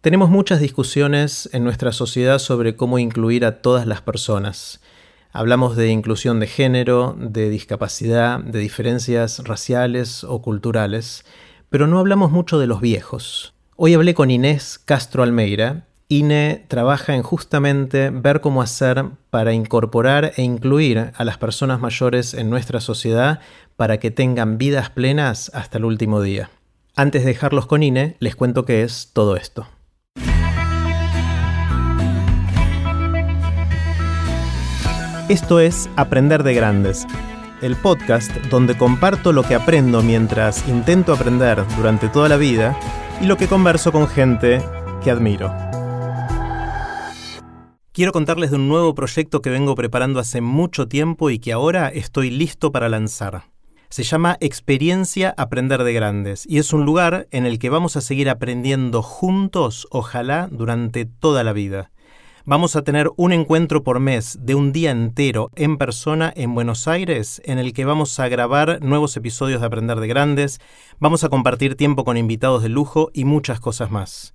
Tenemos muchas discusiones en nuestra sociedad sobre cómo incluir a todas las personas. Hablamos de inclusión de género, de discapacidad, de diferencias raciales o culturales, pero no hablamos mucho de los viejos. Hoy hablé con Inés Castro Almeida. INE trabaja en justamente ver cómo hacer para incorporar e incluir a las personas mayores en nuestra sociedad para que tengan vidas plenas hasta el último día. Antes de dejarlos con INE, les cuento qué es todo esto. Esto es Aprender de Grandes, el podcast donde comparto lo que aprendo mientras intento aprender durante toda la vida y lo que converso con gente que admiro. Quiero contarles de un nuevo proyecto que vengo preparando hace mucho tiempo y que ahora estoy listo para lanzar. Se llama Experiencia Aprender de Grandes y es un lugar en el que vamos a seguir aprendiendo juntos, ojalá, durante toda la vida. Vamos a tener un encuentro por mes de un día entero en persona en Buenos Aires en el que vamos a grabar nuevos episodios de Aprender de Grandes, vamos a compartir tiempo con invitados de lujo y muchas cosas más.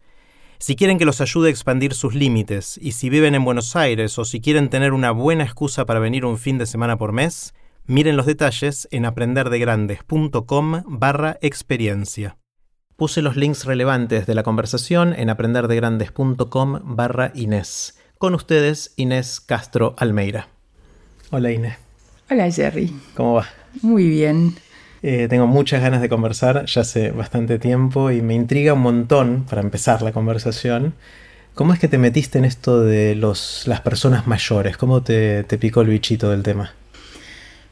Si quieren que los ayude a expandir sus límites y si viven en Buenos Aires o si quieren tener una buena excusa para venir un fin de semana por mes, miren los detalles en aprenderdegrandes.com barra experiencia. Puse los links relevantes de la conversación en aprenderdegrandes.com barra Inés. Con ustedes, Inés Castro Almeida. Hola Inés. Hola Jerry. ¿Cómo va? Muy bien. Eh, tengo muchas ganas de conversar ya hace bastante tiempo y me intriga un montón para empezar la conversación. ¿Cómo es que te metiste en esto de los, las personas mayores? ¿Cómo te, te picó el bichito del tema?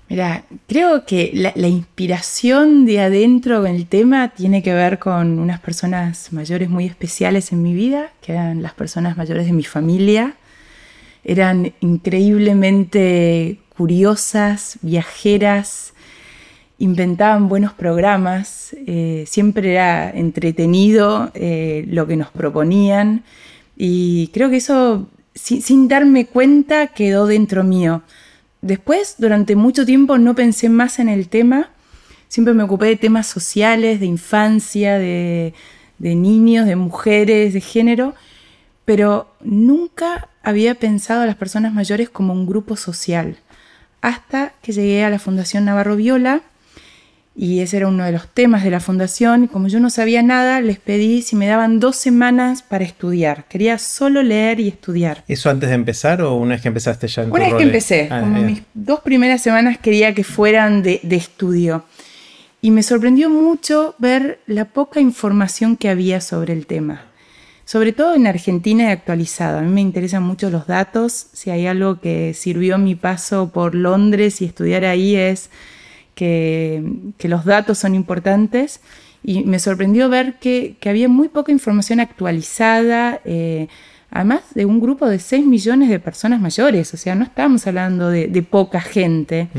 Mira, creo que la, la, inspiración de adentro del tema tiene que ver con unas personas mayores muy especiales en mi vida, que eran las personas mayores de mi familia eran increíblemente curiosas, viajeras, inventaban buenos programas, eh, siempre era entretenido eh, lo que nos proponían y creo que eso, sin darme cuenta, quedó dentro mío. Después, durante mucho tiempo, no pensé más en el tema, siempre me ocupé de temas sociales, de infancia, de, de niños, de mujeres, de género, pero nunca había pensado a las personas mayores como un grupo social, hasta que llegué a la Fundación Navarro Viola, y ese era uno de los temas de la fundación. Como yo no sabía nada, les pedí si me daban dos semanas para estudiar. Quería solo leer y estudiar. ¿Eso antes de empezar o una vez que empezaste ya en Una vez que empecé, ah, como mis dos primeras semanas quería que fueran de, de estudio. Y me sorprendió mucho ver la poca información que había sobre el tema sobre todo en Argentina y actualizado. A mí me interesan mucho los datos. Si hay algo que sirvió mi paso por Londres y estudiar ahí es que, los datos son importantes. Y me sorprendió ver que, había muy poca información actualizada, eh, además de un grupo de 6 millones de personas mayores. O sea, no estamos hablando de, poca gente.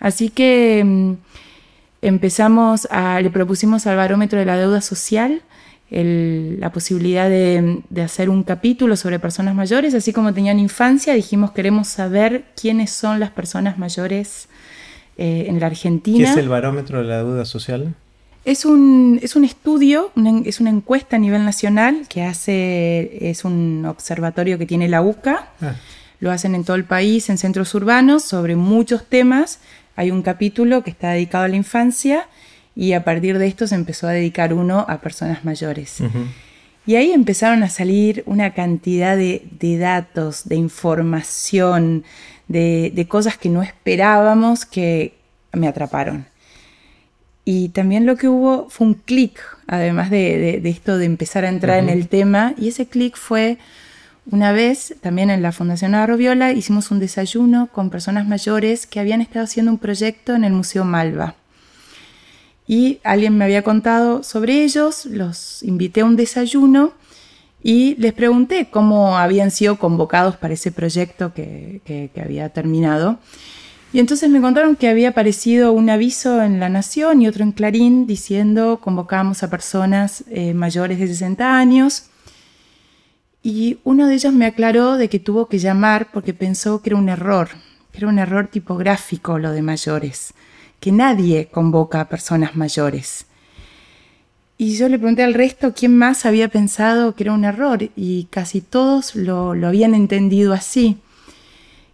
Así que mm, empezamos a, le propusimos al barómetro de la deuda social la posibilidad de, hacer un capítulo sobre personas mayores, así como tenían infancia, dijimos queremos saber quiénes son las personas mayores eh, en la Argentina. ¿Qué es el barómetro de la duda social? Es un, es un estudio, es una encuesta a nivel nacional que hace, es un observatorio que tiene la UCA, ah. lo hacen en todo el país, en centros urbanos, sobre muchos temas. Hay un capítulo que está dedicado a la infancia y a partir de esto se empezó a dedicar uno a personas mayores. Y ahí empezaron a salir una cantidad de, datos, de información, de, cosas que no esperábamos que me atraparon. Y también lo que hubo fue un clic, además de, esto de empezar a entrar en el tema, y ese clic fue una vez, también en la Fundación Navarro Viola, hicimos un desayuno con personas mayores que habían estado haciendo un proyecto en el Museo Malva y alguien me había contado sobre ellos, los invité a un desayuno y les pregunté cómo habían sido convocados para ese proyecto que, había terminado. Y entonces me contaron que había aparecido un aviso en La Nación y otro en Clarín diciendo convocamos a personas eh, mayores de 60 años. Y uno de ellos me aclaró de que tuvo que llamar porque pensó que era un error, que era un error tipográfico lo de mayores que nadie convoca a personas mayores. Y yo le pregunté al resto quién más había pensado que era un error y casi todos lo, habían entendido así.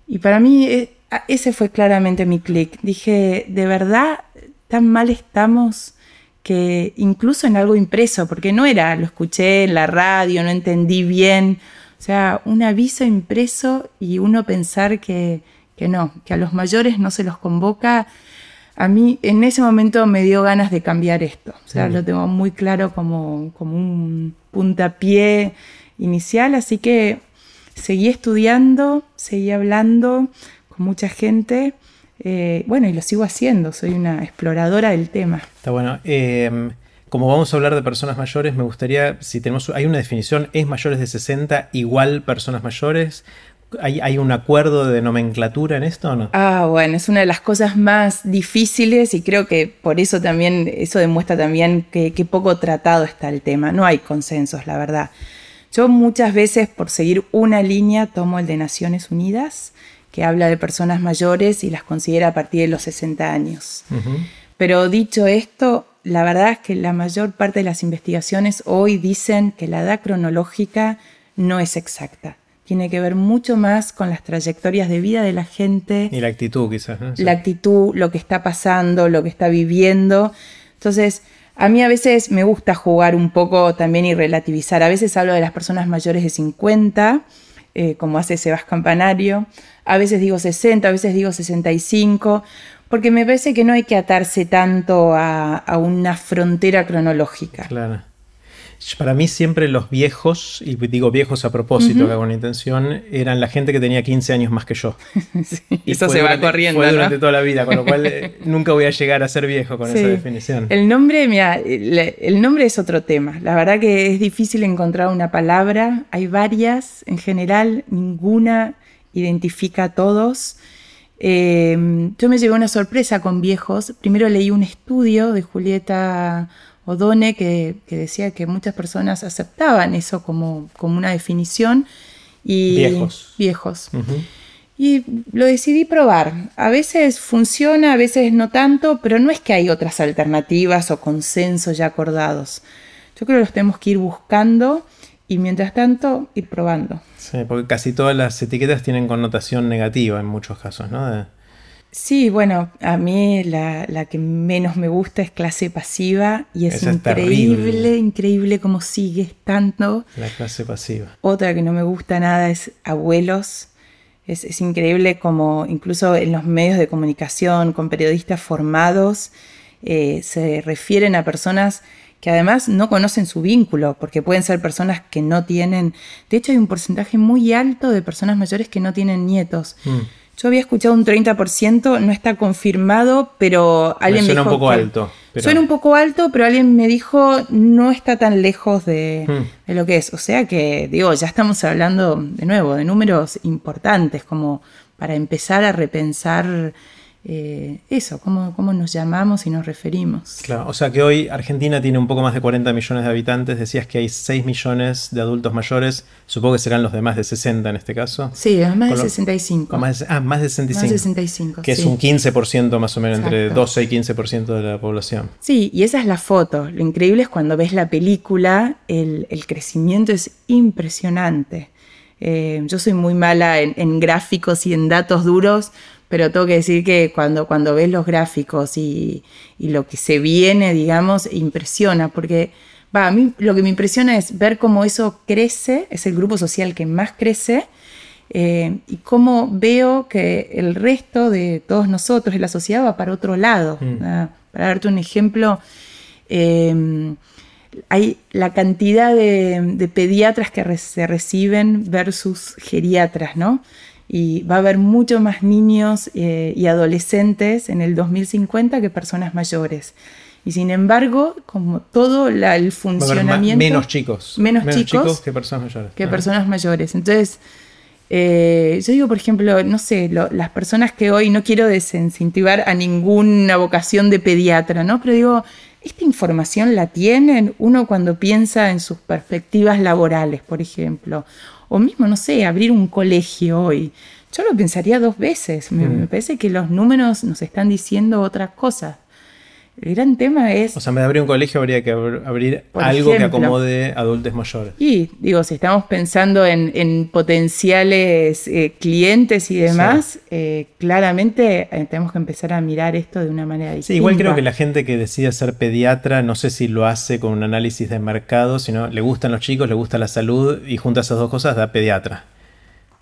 Y para mí eh, ese fue claramente mi clic. Dije, de verdad, tan mal estamos que incluso en algo impreso, porque no era, lo escuché en la radio, no entendí bien. O sea, un aviso impreso y uno pensar que, que no, que a los mayores no se los convoca a mí en ese momento me dio ganas de cambiar esto. O sea, lo tengo muy claro como, como un puntapié inicial, así que seguí estudiando, seguí hablando con mucha gente. Eh, bueno, y lo sigo haciendo, soy una exploradora del tema. Está bueno. Em, como vamos a hablar de personas mayores, me gustaría, si tenemos, hay una definición, ¿es mayores de 60 igual personas mayores? ¿Hay, un acuerdo de nomenclatura en esto o no? Ah, bueno, es una de las cosas más difíciles y creo que por eso también, eso demuestra también que, poco tratado está el tema. No hay consensos, la verdad. Yo muchas veces, por seguir una línea, tomo el de Naciones Unidas, que habla de personas mayores y las considera a partir de los 60 años. Pero dicho esto, la verdad es que la mayor parte de las investigaciones hoy dicen que la edad cronológica no es exacta tiene que ver mucho más con las trayectorias de vida de la gente. Y la actitud quizás. La actitud, lo que está pasando, lo que está viviendo. Entonces, a mí a veces me gusta jugar un poco también y relativizar. A veces hablo de las personas mayores de 50, eh, como hace Sebas Campanario. A veces digo 60, a veces digo 65, porque me parece que no hay que atarse tanto a, a una frontera cronológica. Claro. Para mí siempre los viejos, y digo viejos a propósito, que hago una intención, eran la gente que tenía 15 años más que yo. y eso se va corriendo. Fue durante toda la vida, con lo cual eh, nunca voy a llegar a ser viejo con esa definición. El nombre, mira, el nombre es otro tema. La verdad que es difícil encontrar una palabra. Hay varias, en general, ninguna identifica a todos. Eh, yo me llevé una sorpresa con viejos. Primero leí un estudio de Julieta Odone que, que, decía que muchas personas aceptaban eso como, como una definición. Y, viejos. Viejos. Y lo decidí probar. A veces funciona, a veces no tanto, pero no es que hay otras alternativas o consensos ya acordados. Yo creo que los tenemos que ir buscando y mientras tanto ir probando. Sí, porque casi todas las etiquetas tienen connotación negativa en muchos casos, ¿no? Sí, bueno, a mí la, que menos me gusta es clase pasiva y es increíble, increíble cómo sigue estando. La clase pasiva. Otra que no me gusta nada es abuelos. Es, increíble como incluso en los medios de comunicación, con periodistas formados, eh, se refieren a personas que además no conocen su vínculo, porque pueden ser personas que no tienen, de hecho hay un porcentaje muy alto de personas mayores que no tienen nietos. Mm. Yo había escuchado un 30%, no está confirmado, pero alguien me, suena un poco alto. Suena un poco alto, pero alguien me dijo no está tan lejos de, hmm. de, lo que es. O sea que, digo, ya estamos hablando de nuevo de números importantes, como para empezar a repensar eh, eso, cómo, cómo, nos llamamos y nos referimos. Claro, o sea que hoy Argentina tiene un poco más de 40 millones de habitantes, decías que hay 6 millones de adultos mayores, supongo que serán los de más de 60 en este caso. Sí, más de 65. Más de, ah, más de 65. Más de 65. Que es un 15% más o menos, entre 12 y 15% de la población. Sí, y esa es la foto. Lo increíble es cuando ves la película, el, el crecimiento es impresionante. Eh, yo soy muy mala en, en gráficos y en datos duros, pero tengo que decir que cuando, cuando ves los gráficos y, lo que se viene, digamos, impresiona, porque va, a mí lo que me impresiona es ver cómo eso crece, es el grupo social que más crece, eh, y cómo veo que el resto de todos nosotros, de la sociedad, va para otro lado. Mm. Ah, para darte un ejemplo, em, hay la cantidad de, de pediatras que se reciben versus geriatras, ¿no? Y va a haber mucho más niños eh, y adolescentes en el 2050 que personas mayores. Y sin embargo, como todo el funcionamiento... menos chicos. Menos, chicos, que personas mayores. Que personas mayores. Entonces, eh, yo digo, por ejemplo, no sé, las personas que hoy no quiero desincentivar a ninguna vocación de pediatra, ¿no? Pero digo, esta información la tienen uno cuando piensa en sus perspectivas laborales, por ejemplo, o mismo, no sé, abrir un colegio hoy. Yo lo pensaría dos veces. Me, mm. parece que los números nos están diciendo otras cosas. El gran tema es... O sea, en vez de abrir un colegio habría que abrir algo que acomode adultos mayores. Y digo, si estamos pensando en, potenciales eh, clientes y demás, eh, claramente eh, tenemos que empezar a mirar esto de una manera distinta. Sí, igual creo que la gente que decide ser pediatra, no sé si lo hace con un análisis de mercado, sino le gustan los chicos, le gusta la salud y junta esas dos cosas da pediatra.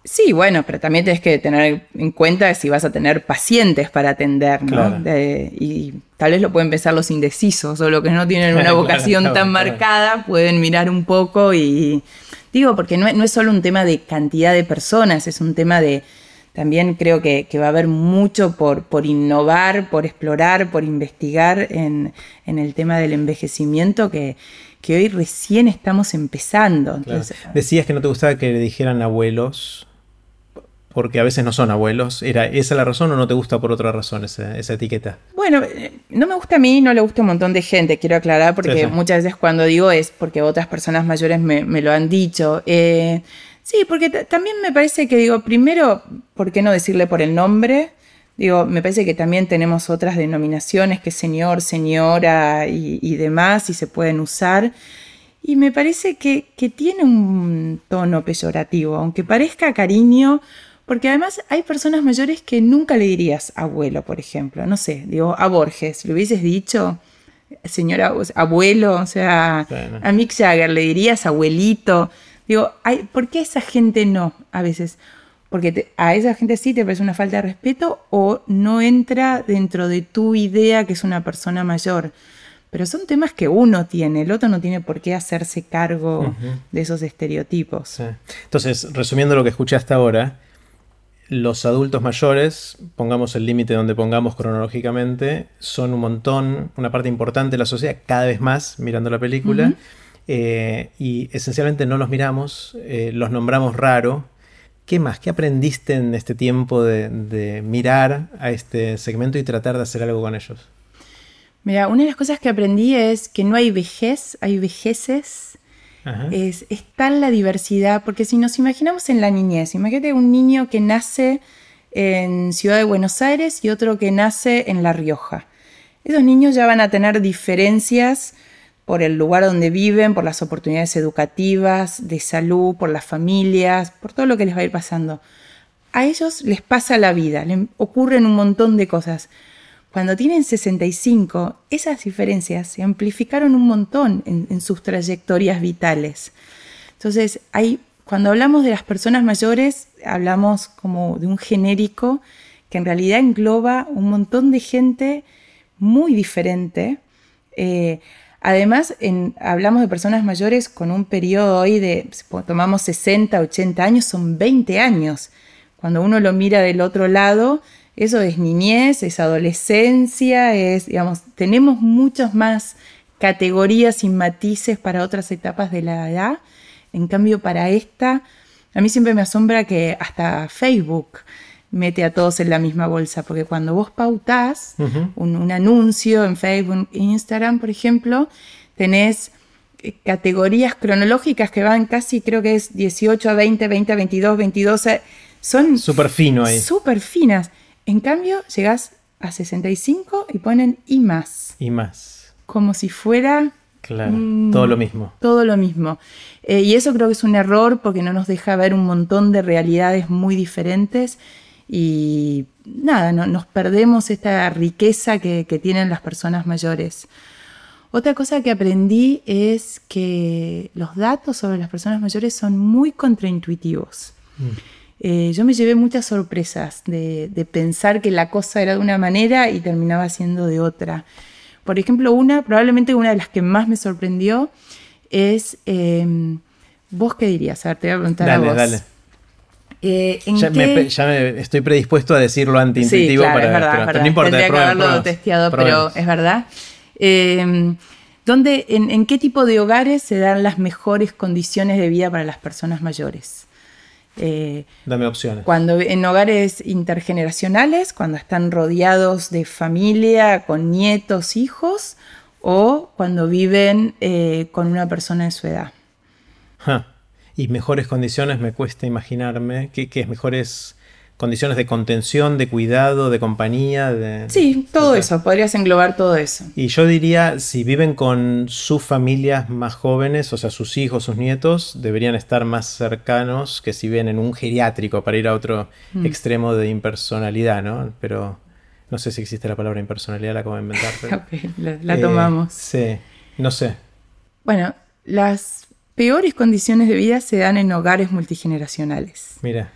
Sí, bueno, pero también tienes que tener en cuenta si vas a tener pacientes para atender, ¿no? y tal vez lo pueden pensar los indecisos o los que no tienen una vocación tan marcada, pueden mirar un poco y digo, porque no, es solo un tema de cantidad de personas, es un tema de, también creo que, va a haber mucho por, por, innovar, por explorar, por investigar en, el tema del envejecimiento que, hoy recién estamos empezando. Decías que no te gustaba que le dijeran abuelos porque a veces no son abuelos. ¿Era esa la razón o no te gusta por otra razón esa, etiqueta? Bueno, eh, no me gusta a mí, no le gusta a un montón de gente, quiero aclarar, porque muchas veces cuando digo es porque otras personas mayores me, lo han dicho. Eh, sí, porque también me parece que digo, primero, ¿por qué no decirle por el nombre? Digo, me parece que también tenemos otras denominaciones que señor, señora y, demás, y se pueden usar. Y me parece que, que tiene un tono peyorativo, aunque parezca cariño porque además hay personas mayores que nunca le dirías abuelo, por ejemplo. No sé, digo, a Borges, ¿le hubieses dicho, señora, abuelo? O sea, a Mick Jagger le dirías abuelito. Digo, hay, ¿por qué esa gente no a veces? Porque a esa gente sí te parece una falta de respeto o no entra dentro de tu idea que es una persona mayor. Pero son temas que uno tiene, el otro no tiene por qué hacerse cargo de esos estereotipos. Entonces, resumiendo lo que escuchaste ahora, los adultos mayores, pongamos el límite donde pongamos cronológicamente, son un montón, una parte importante de la sociedad, cada vez más mirando la película, eh, y esencialmente no los miramos, eh, los nombramos raro. ¿Qué más? ¿Qué aprendiste en este tiempo de, mirar a este segmento y tratar de hacer algo con ellos? Mira, una de las cosas que aprendí es que no hay vejez, hay vejeces es, tal la diversidad, porque si nos imaginamos en la niñez, imagínate un niño que nace en Ciudad de Buenos Aires y otro que nace en La Rioja. Esos niños ya van a tener diferencias por el lugar donde viven, por las oportunidades educativas, de salud, por las familias, por todo lo que les va a ir pasando. A ellos les pasa la vida, les ocurren un montón de cosas. Cuando tienen 65, esas diferencias se amplificaron un montón en, sus trayectorias vitales. Entonces, hay, cuando hablamos de las personas mayores, hablamos como de un genérico que en realidad engloba un montón de gente muy diferente. Eh, además, hablamos de personas mayores con un periodo hoy de, tomamos 60, 80 años, son 20 años. Cuando uno lo mira del otro lado, eso es niñez, es adolescencia, es, digamos, tenemos muchas más categorías y matices para otras etapas de la edad. En cambio, para esta, a mí siempre me asombra que hasta Facebook mete a todos en la misma bolsa, porque cuando vos pautás un, anuncio en Facebook, Instagram, por ejemplo, tenés eh, categorías cronológicas que van casi, creo que es 18 a 20, 20 a 22, 22, son... Súper fino ahí. Súper finas. En cambio, llegas a 65 y ponen y más. Y más. Como si fuera... Claro, todo lo mismo. Todo lo mismo. Eh, y eso creo que es un error porque no nos deja ver un montón de realidades muy diferentes y nada, no, nos perdemos esta riqueza que, tienen las personas mayores. Otra cosa que aprendí es que los datos sobre las personas mayores son muy contraintuitivos. Mm. Eh, yo me llevé muchas sorpresas de, pensar que la cosa era de una manera y terminaba siendo de otra. Por ejemplo, una, probablemente una de las que más me sorprendió es, em, ¿vos qué dirías? A ver, te voy a preguntar a vos. Dale. Eh, ya, me, estoy predispuesto a decirlo antiintuitivo para, es verdad, no importa. Tendría que haberlo testeado, pero es verdad. Em, ¿dónde, en, ¿En qué tipo de hogares se dan las mejores condiciones de vida para las personas mayores? Eh, Dame opciones. Cuando en hogares intergeneracionales, cuando están rodeados de familia, con nietos, hijos, o cuando viven eh, con una persona de su edad. Y mejores condiciones me cuesta imaginarme. ¿Qué, es mejores condiciones de contención, de cuidado, de compañía. De, sí, todo eso, podrías englobar todo eso. Y yo diría, si viven con sus familias más jóvenes, o sea, sus hijos, sus nietos, deberían estar más cercanos que si viven en un geriátrico para ir a otro mm. extremo de impersonalidad, ¿no? Pero no sé si existe la palabra impersonalidad, la acabo de inventar. la, tomamos. Eh, sí, no sé. Bueno, las peores condiciones de vida se dan en hogares multigeneracionales. Mira.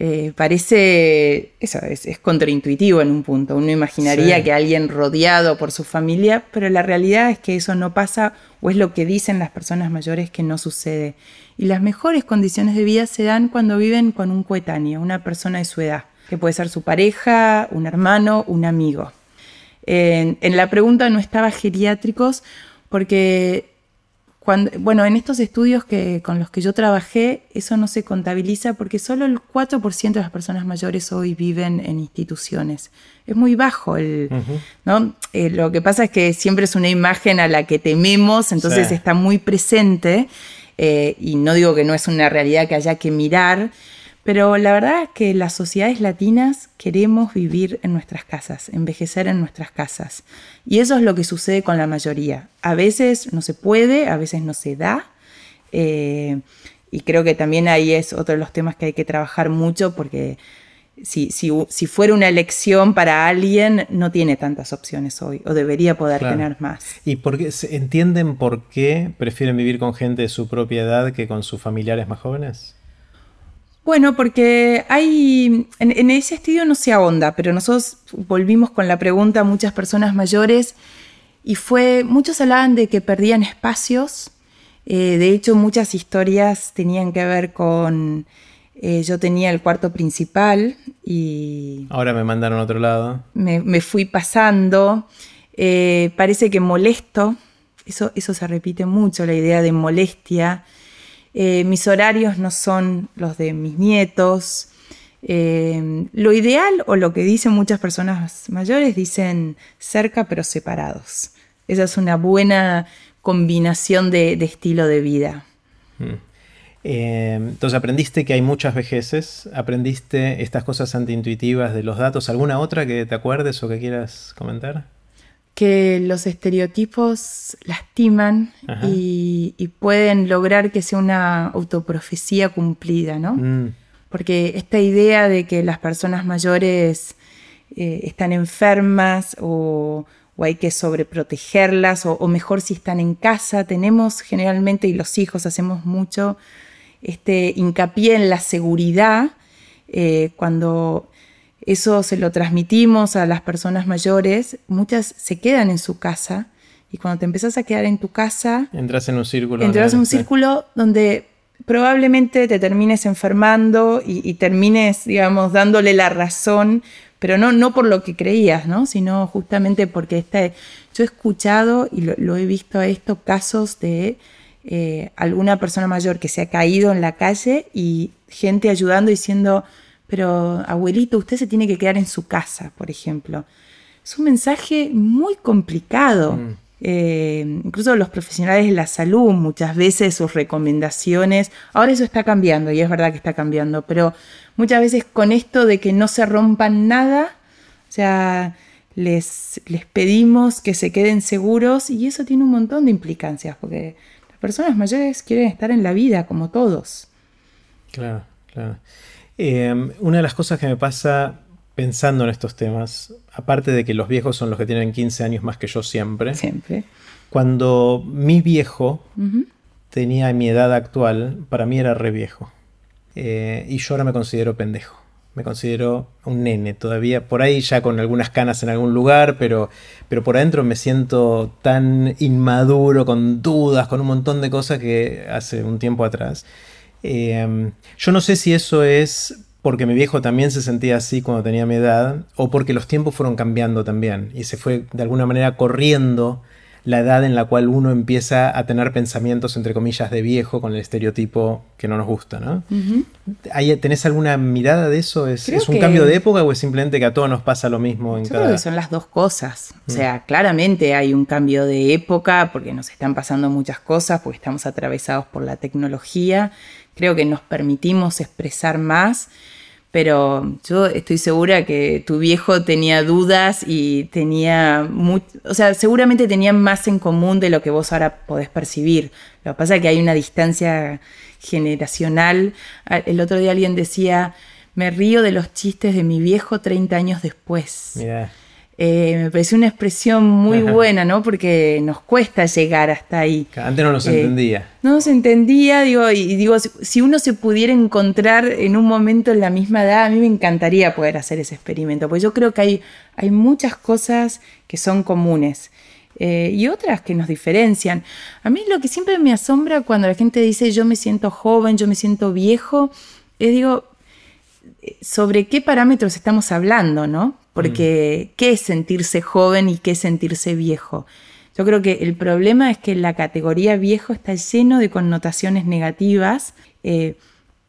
Eh, parece, eso es, contraintuitivo en un punto. Uno imaginaría que alguien rodeado por su familia, pero la realidad es que eso no pasa o es lo que dicen las personas mayores que no sucede. Y las mejores condiciones de vida se dan cuando viven con un coetáneo, una persona de su edad, que puede ser su pareja, un hermano, un amigo. en la pregunta no estaba geriátricos porque bueno, en estos estudios que, con los que yo trabajé, eso no se contabiliza porque solo el 4% de las personas mayores hoy viven en instituciones. Es muy bajo el, ¿no? Eh, lo que pasa es que siempre es una imagen a la que tememos, entonces está muy presente, eh, y no digo que no es una realidad que haya que mirar, pero la verdad es que las sociedades latinas queremos vivir en nuestras casas, envejecer en nuestras casas. Y eso es lo que sucede con la mayoría. A veces no se puede, a veces no se da. Eh, y creo que también ahí es otro de los temas que hay que trabajar mucho porque si, fuera una elección para alguien, no tiene tantas opciones hoy, o debería poder tener más. ¿Y por qué, entienden por qué prefieren vivir con gente de su propia edad que con sus familiares más jóvenes? Bueno, porque hay, en, ese estudio no se ahonda, pero nosotros volvimos con la pregunta a muchas personas mayores y fue, muchos hablaban de que perdían espacios, eh, de hecho muchas historias tenían que ver con, eh, yo tenía el cuarto principal y... Ahora me mandaron a otro lado. Me, fui pasando, eh, parece que molesto, eso, eso se repite mucho, la idea de molestia. Eh, mis horarios no son los de mis nietos. Eh, lo ideal o lo que dicen muchas personas mayores dicen cerca pero separados. Esa es una buena combinación de, estilo de vida. Mm. Eh, entonces aprendiste que hay muchas vejeces, aprendiste estas cosas antiintuitivas de los datos. ¿Alguna otra que te acuerdes o que quieras comentar? Que los estereotipos lastiman y, pueden lograr que sea una autoprofecía cumplida, ¿no? Mm. Porque esta idea de que las personas mayores eh, están enfermas o, hay que sobreprotegerlas, o, o, mejor si están en casa, tenemos generalmente, y los hijos hacemos mucho, este hincapié en la seguridad, eh, cuando eso se lo transmitimos a las personas mayores, muchas se quedan en su casa y cuando te empezás a quedar en tu casa... Entras en un círculo. Entras en un círculo donde probablemente te termines enfermando y, termines, digamos, dándole la razón, pero no, no por lo que creías, ¿no? Sino justamente porque este, yo he escuchado y lo, he visto a estos casos de eh, alguna persona mayor que se ha caído en la calle y gente ayudando diciendo pero abuelito, usted se tiene que quedar en su casa, por ejemplo. Es un mensaje muy complicado. Mm. Eh, incluso los profesionales de la salud, muchas veces sus recomendaciones, ahora eso está cambiando y es verdad que está cambiando, pero muchas veces con esto de que no se rompan nada, o sea, les, les pedimos que se queden seguros y eso tiene un montón de implicancias, porque las personas mayores quieren estar en la vida como todos. Claro, claro. Em, una de las cosas que me pasa pensando en estos temas, aparte de que los viejos son los que tienen 15 años más que yo siempre, siempre. cuando mi viejo tenía mi edad actual, para mí era re viejo. Eh, y yo ahora me considero pendejo. Me considero un nene todavía, por ahí ya con algunas canas en algún lugar, pero, pero por adentro me siento tan inmaduro, con dudas, con un montón de cosas que hace un tiempo atrás. Em, yo no sé si eso es porque mi viejo también se sentía así cuando tenía mi edad, o porque los tiempos fueron cambiando también, y se fue de alguna manera corriendo la edad en la cual uno empieza a tener pensamientos, entre comillas, de viejo con el estereotipo que no nos gusta, ¿no? ¿Tenés alguna mirada de eso? ¿Es, un cambio de época o es simplemente que a todos nos pasa lo mismo en Yo creo que son las dos cosas. O sea, mm. claramente hay un cambio de época porque nos están pasando muchas cosas, porque estamos atravesados por la tecnología creo que nos permitimos expresar más, pero yo estoy segura que tu viejo tenía dudas y tenía, o sea, seguramente tenían más en común de lo que vos ahora podés percibir. Lo que pasa es que hay una distancia generacional. El otro día alguien decía, me río de los chistes de mi viejo 30 años después. Eh, me pareció una expresión muy buena, ¿no? Porque nos cuesta llegar hasta ahí. Antes no nos eh, entendía. No nos entendía, digo, y digo, si uno se pudiera encontrar en un momento en la misma edad, a mí me encantaría poder hacer ese experimento, porque yo creo que hay, hay muchas cosas que son comunes. Eh, y otras que nos diferencian. A mí lo que siempre me asombra cuando la gente dice yo me siento joven, yo me siento viejo, es digo, sobre qué parámetros estamos hablando, ¿no? Porque mm. qué es sentirse joven y qué es sentirse viejo. Yo creo que el problema es que la categoría viejo está lleno de connotaciones negativas, eh,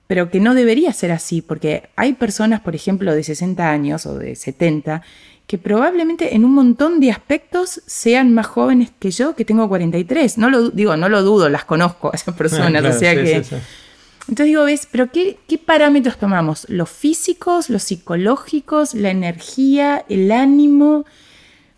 pero que no debería ser así, porque hay personas, por ejemplo, de 60 años o de 70, que probablemente en un montón de aspectos sean más jóvenes que yo, que tengo 43. No lo digo, no lo dudo, las conozco a esas personas, o sea que... Entonces digo, ¿ves? ¿Pero qué, parámetros tomamos? ¿Los físicos, los psicológicos, la energía, el ánimo?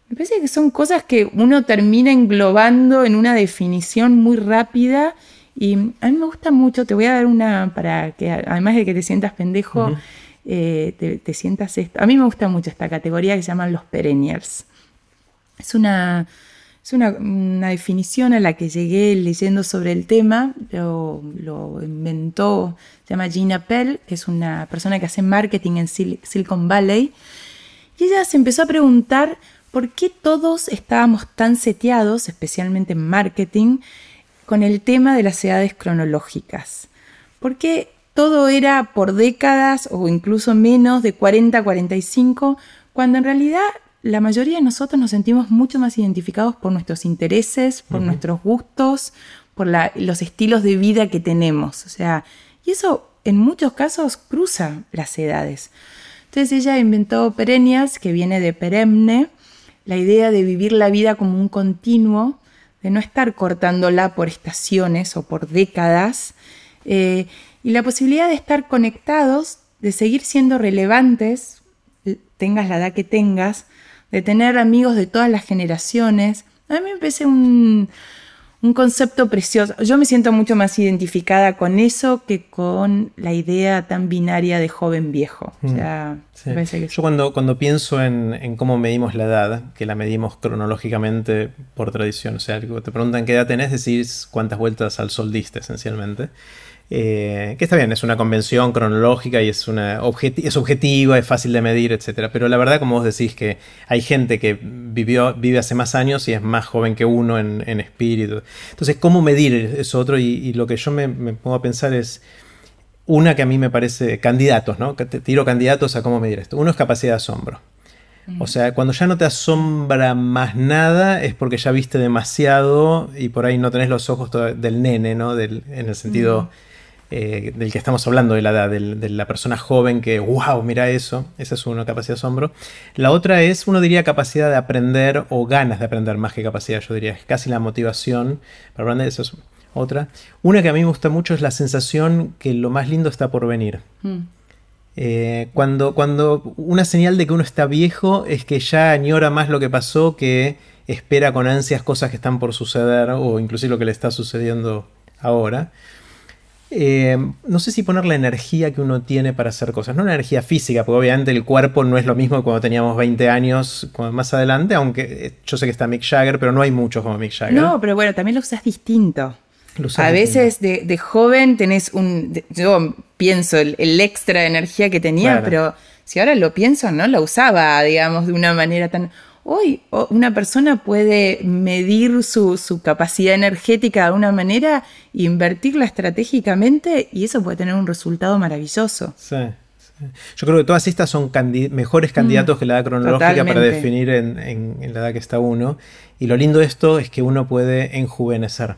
Me parece que son cosas que uno termina englobando en una definición muy rápida. Y a mí me gusta mucho, te voy a dar una para que además de que te sientas pendejo, eh, te, sientas esto. A mí me gusta mucho esta categoría que se llaman los perennials. Es una es una, definición a la que llegué leyendo sobre el tema, lo, lo, inventó, se llama Gina Pell, que es una persona que hace marketing en Silicon Valley, y ella se empezó a preguntar por qué todos estábamos tan seteados, especialmente en marketing, con el tema de las edades cronológicas. ¿Por qué todo era por décadas o incluso menos de 40 a 45, cuando en realidad la mayoría de nosotros nos sentimos mucho más identificados por nuestros intereses, por nuestros gustos, por los estilos de vida que tenemos. O sea, y eso en muchos casos cruza las edades. Entonces ella inventó Perennials, que viene de perenne, la idea de vivir la vida como un continuo, de no estar cortándola por estaciones o por décadas, eh, y la posibilidad de estar conectados, de seguir siendo relevantes, tengas la edad que tengas, de tener amigos de todas las generaciones. A mí me parece un, concepto precioso. Yo me siento mucho más identificada con eso que con la idea tan binaria de joven viejo. Mm, Yo cuando, cuando pienso en, cómo medimos la edad, que la medimos cronológicamente por tradición, o sea, te preguntan qué edad tenés, decís cuántas vueltas al sol diste esencialmente. Eh, que está bien, es una convención cronológica y es, una es objetiva, es fácil de medir, etc. Pero la verdad, como vos decís, que hay gente que vivió, vive hace más años y es más joven que uno en, espíritu. Entonces, ¿cómo medir eso otro? Y, lo que yo me, pongo a pensar es una que a mí me parece candidatos, ¿no? Te tiro candidatos a cómo medir esto. Uno es capacidad de asombro. O sea, cuando ya no te asombra más nada es porque ya viste demasiado y por ahí no tenés los ojos del nene, ¿no? Del, en el sentido... Eh, del que estamos hablando, de la edad, de la persona joven que, wow, mira eso, esa es una capacidad de asombro. La otra es, uno diría, capacidad de aprender o ganas de aprender más que capacidad, yo diría, es casi la motivación para aprender, eso es otra. Una que a mí me gusta mucho es la sensación que lo más lindo está por venir. Mm. Eh, cuando, cuando una señal de que uno está viejo es que ya añora más lo que pasó que espera con ansias cosas que están por suceder o inclusive lo que le está sucediendo ahora. Eh, no sé si poner la energía que uno tiene para hacer cosas, no una energía física, porque obviamente el cuerpo no es lo mismo que cuando teníamos 20 años más adelante, aunque eh, yo sé que está Mick Jagger, pero no hay muchos como Mick Jagger. No, pero bueno, también lo usas distinto. a veces de, joven tenés un... yo pienso el, extra de energía que tenía, pero si ahora lo pienso, no lo usaba, digamos, de una manera tan Hoy una persona puede medir su, capacidad energética de alguna manera, invertirla estratégicamente y eso puede tener un resultado maravilloso. Sí. Yo creo que todas estas son mejores candidatos mm, que la edad cronológica para definir en, la edad que está uno. Y lo lindo de esto es que uno puede enjuvenecer.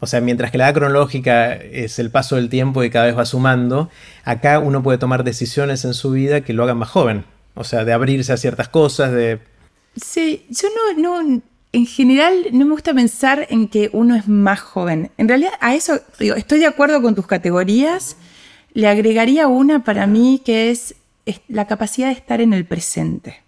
O sea, mientras que la edad cronológica es el paso del tiempo y cada vez va sumando, acá uno puede tomar decisiones en su vida que lo hagan más joven. O sea, de abrirse a ciertas cosas, de Sí, yo no, no, en general no me gusta pensar en que uno es más joven. En realidad a eso, digo, estoy de acuerdo con tus categorías. Le agregaría una para mí que es la capacidad de estar en el presente.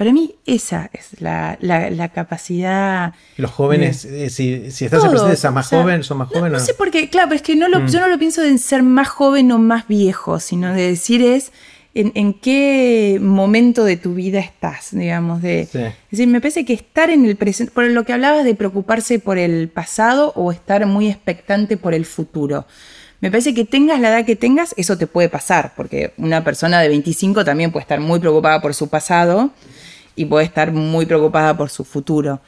Para mí esa es la, capacidad. Los jóvenes, eh, si, estás en presente, ¿sos más joven? ¿Son más jóvenes? No, sé por qué, claro, pero es que no lo, mm. yo no lo pienso de ser más joven o más viejo, sino de decir es en, qué momento de tu vida estás, digamos. De, Es decir, me parece que estar en el presente, por lo que hablabas de preocuparse por el pasado o estar muy expectante por el futuro. Me parece que tengas la edad que tengas, eso te puede pasar, porque una persona de 25 también puede estar muy preocupada por su pasado y puede estar muy preocupada por su futuro.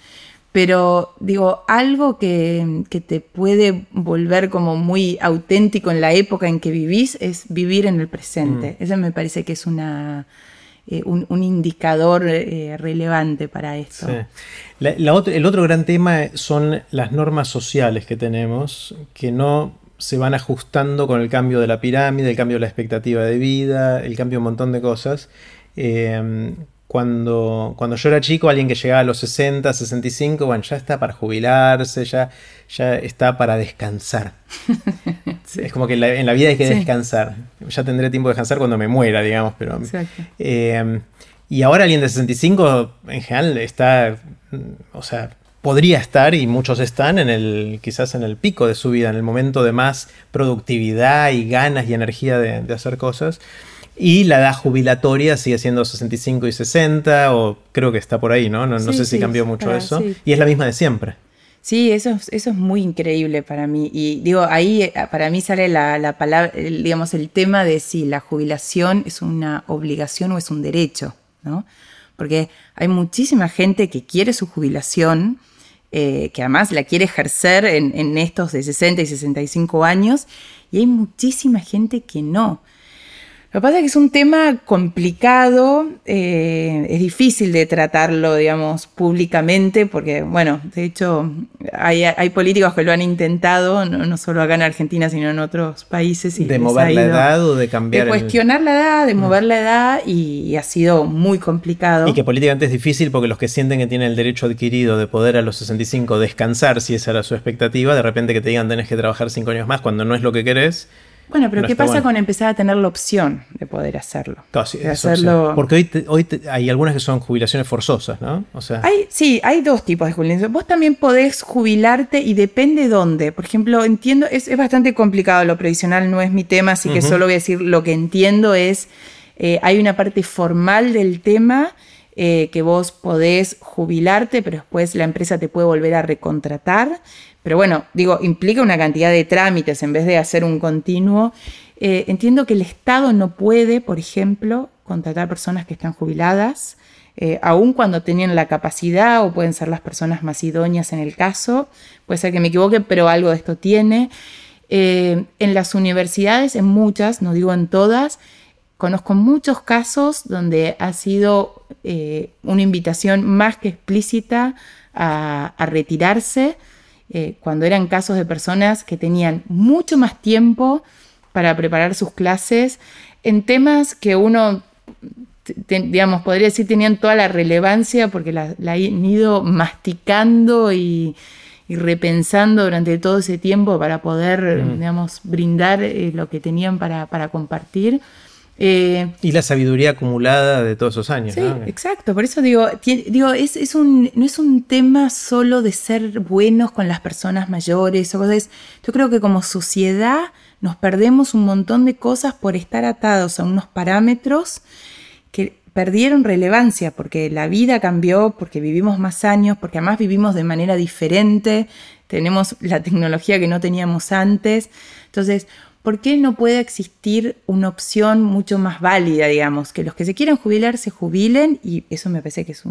Pero digo, algo que, te puede volver como muy auténtico en la época en que vivís es vivir en el presente. Mm. Eso me parece que es una, eh, un, indicador eh, relevante para esto. el otro gran tema son las normas sociales que tenemos, que no se van ajustando con el cambio de la pirámide, el cambio de la expectativa de vida, el cambio de un montón de cosas. Eh, cuando, cuando yo era chico, alguien que llegaba a los 60, 65, bueno, ya está para jubilarse, ya, ya está para descansar. Es como que en la, vida hay que descansar. Ya tendré tiempo de descansar cuando me muera, digamos, pero... Eh, y ahora alguien de 65 en general está, o sea, podría estar, y muchos están, en el, quizás en el pico de su vida, en el momento de más productividad y ganas y energía de, hacer cosas. Y la edad jubilatoria sigue siendo 65 y 60, o creo que está por ahí, ¿no? No, sé si cambió mucho eso. Y es la misma de siempre. Sí, eso, eso es muy increíble para mí. Y digo, ahí eh, para mí sale la, la palabra, digamos, el tema de si la jubilación es una obligación o es un derecho, ¿no? Porque hay muchísima gente que quiere su jubilación, eh, que además la quiere ejercer en, estos de 60 y 65 años, y hay muchísima gente que no. Lo que pasa es que es un tema complicado, eh, es difícil de tratarlo, digamos, públicamente, porque, bueno, de hecho, hay, políticos que lo han intentado, no, solo acá en Argentina, sino en otros países. Y ¿De mover la edad o de cambiar? De cuestionar la edad, de mm. mover la edad, y, ha sido muy complicado. Y que políticamente es difícil porque los que sienten que tienen el derecho adquirido de poder a los 65 descansar, si esa era su expectativa, de repente que te digan tenés que trabajar cinco años más cuando no es lo que querés bueno, pero ¿qué pasa con empezar a tener la opción de poder hacerlo? hacerlo... Porque hoy, hoy hay algunas que son jubilaciones forzosas, ¿no? O sea... hay, sí, hay dos tipos de jubilación. Vos también podés jubilarte y depende dónde. Por ejemplo, entiendo, es, bastante complicado, lo previsional no es mi tema, así que solo voy a decir lo que entiendo es, eh, hay una parte formal del tema eh, que vos podés jubilarte, pero después la empresa te puede volver a recontratar. Pero bueno, digo, implica una cantidad de trámites en vez de hacer un continuo. Eh, entiendo que el Estado no puede, por ejemplo, contratar personas que están jubiladas, eh, aun cuando tenían la capacidad o pueden ser las personas más idóneas en el caso. Puede ser que me equivoque, pero algo de esto tiene. Eh, en las universidades, en muchas, no digo en todas, conozco muchos casos donde ha sido una invitación más que explícita a retirarse eh, cuando eran casos de personas que tenían mucho más tiempo para preparar sus clases en temas que uno, digamos, podría decir tenían toda la relevancia porque la, han ido masticando y, repensando durante todo ese tiempo para poder, mm. digamos, brindar eh, lo que tenían para, para compartir. Eh, y la sabiduría acumulada de todos esos años. Sí, exacto. Por eso digo, digo es, un, no es un tema solo de ser buenos con las personas mayores o cosas. Yo creo que como sociedad nos perdemos un montón de cosas por estar atados a unos parámetros que perdieron relevancia porque la vida cambió, porque vivimos más años, porque además vivimos de manera diferente, tenemos la tecnología que no teníamos antes. Entonces, ¿por qué no puede existir una opción mucho más válida, digamos? Que los que se quieran jubilar se jubilen y eso me parece que es,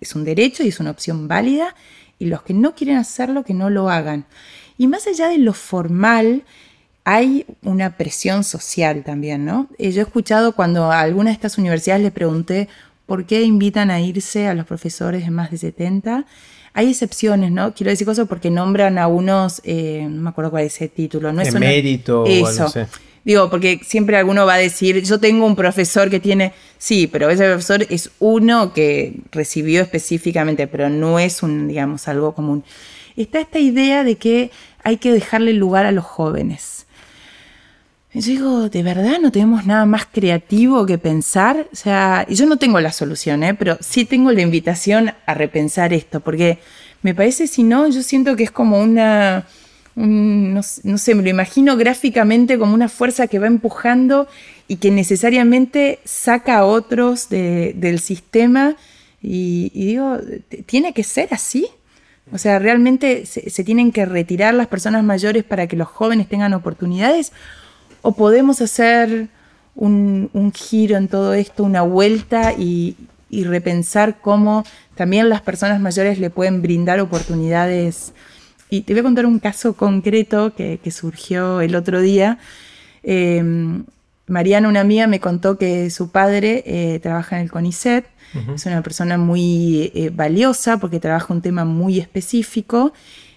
es un derecho y es una opción válida y los que no quieren hacerlo, que no lo hagan. Y más allá de lo formal, hay una presión social también, ¿no? Eh, yo he escuchado cuando a alguna de estas universidades le pregunté por qué invitan a irse a los profesores de más de 70 hay excepciones, ¿no? Quiero decir cosas porque nombran a unos, eh, no me acuerdo cuál es ese título, ¿no? Es mérito eso. Digo, porque siempre alguno va a decir, yo tengo un profesor que tiene, sí, pero ese profesor es uno que recibió específicamente, pero no es un, digamos, algo común. Está esta idea de que hay que dejarle lugar a los jóvenes. Yo digo, ¿de verdad no tenemos nada más creativo que pensar? O sea, yo no tengo la solución, ¿eh? pero sí tengo la invitación a repensar esto, porque me parece, si no, yo siento que es como una, no, sé, me lo imagino gráficamente como una fuerza que va empujando y que necesariamente saca a otros del sistema. Y, digo, ¿tiene que ser así? O sea, ¿realmente se tienen que retirar las personas mayores para que los jóvenes tengan oportunidades? O podemos hacer un, giro en todo esto, una vuelta y, repensar cómo también las personas mayores le pueden brindar oportunidades. Y te voy a contar un caso concreto que, surgió el otro día. Em, Mariana, una amiga, me contó que su padre eh, trabaja en el CONICET. Es una persona muy eh, valiosa porque trabaja un tema muy específico.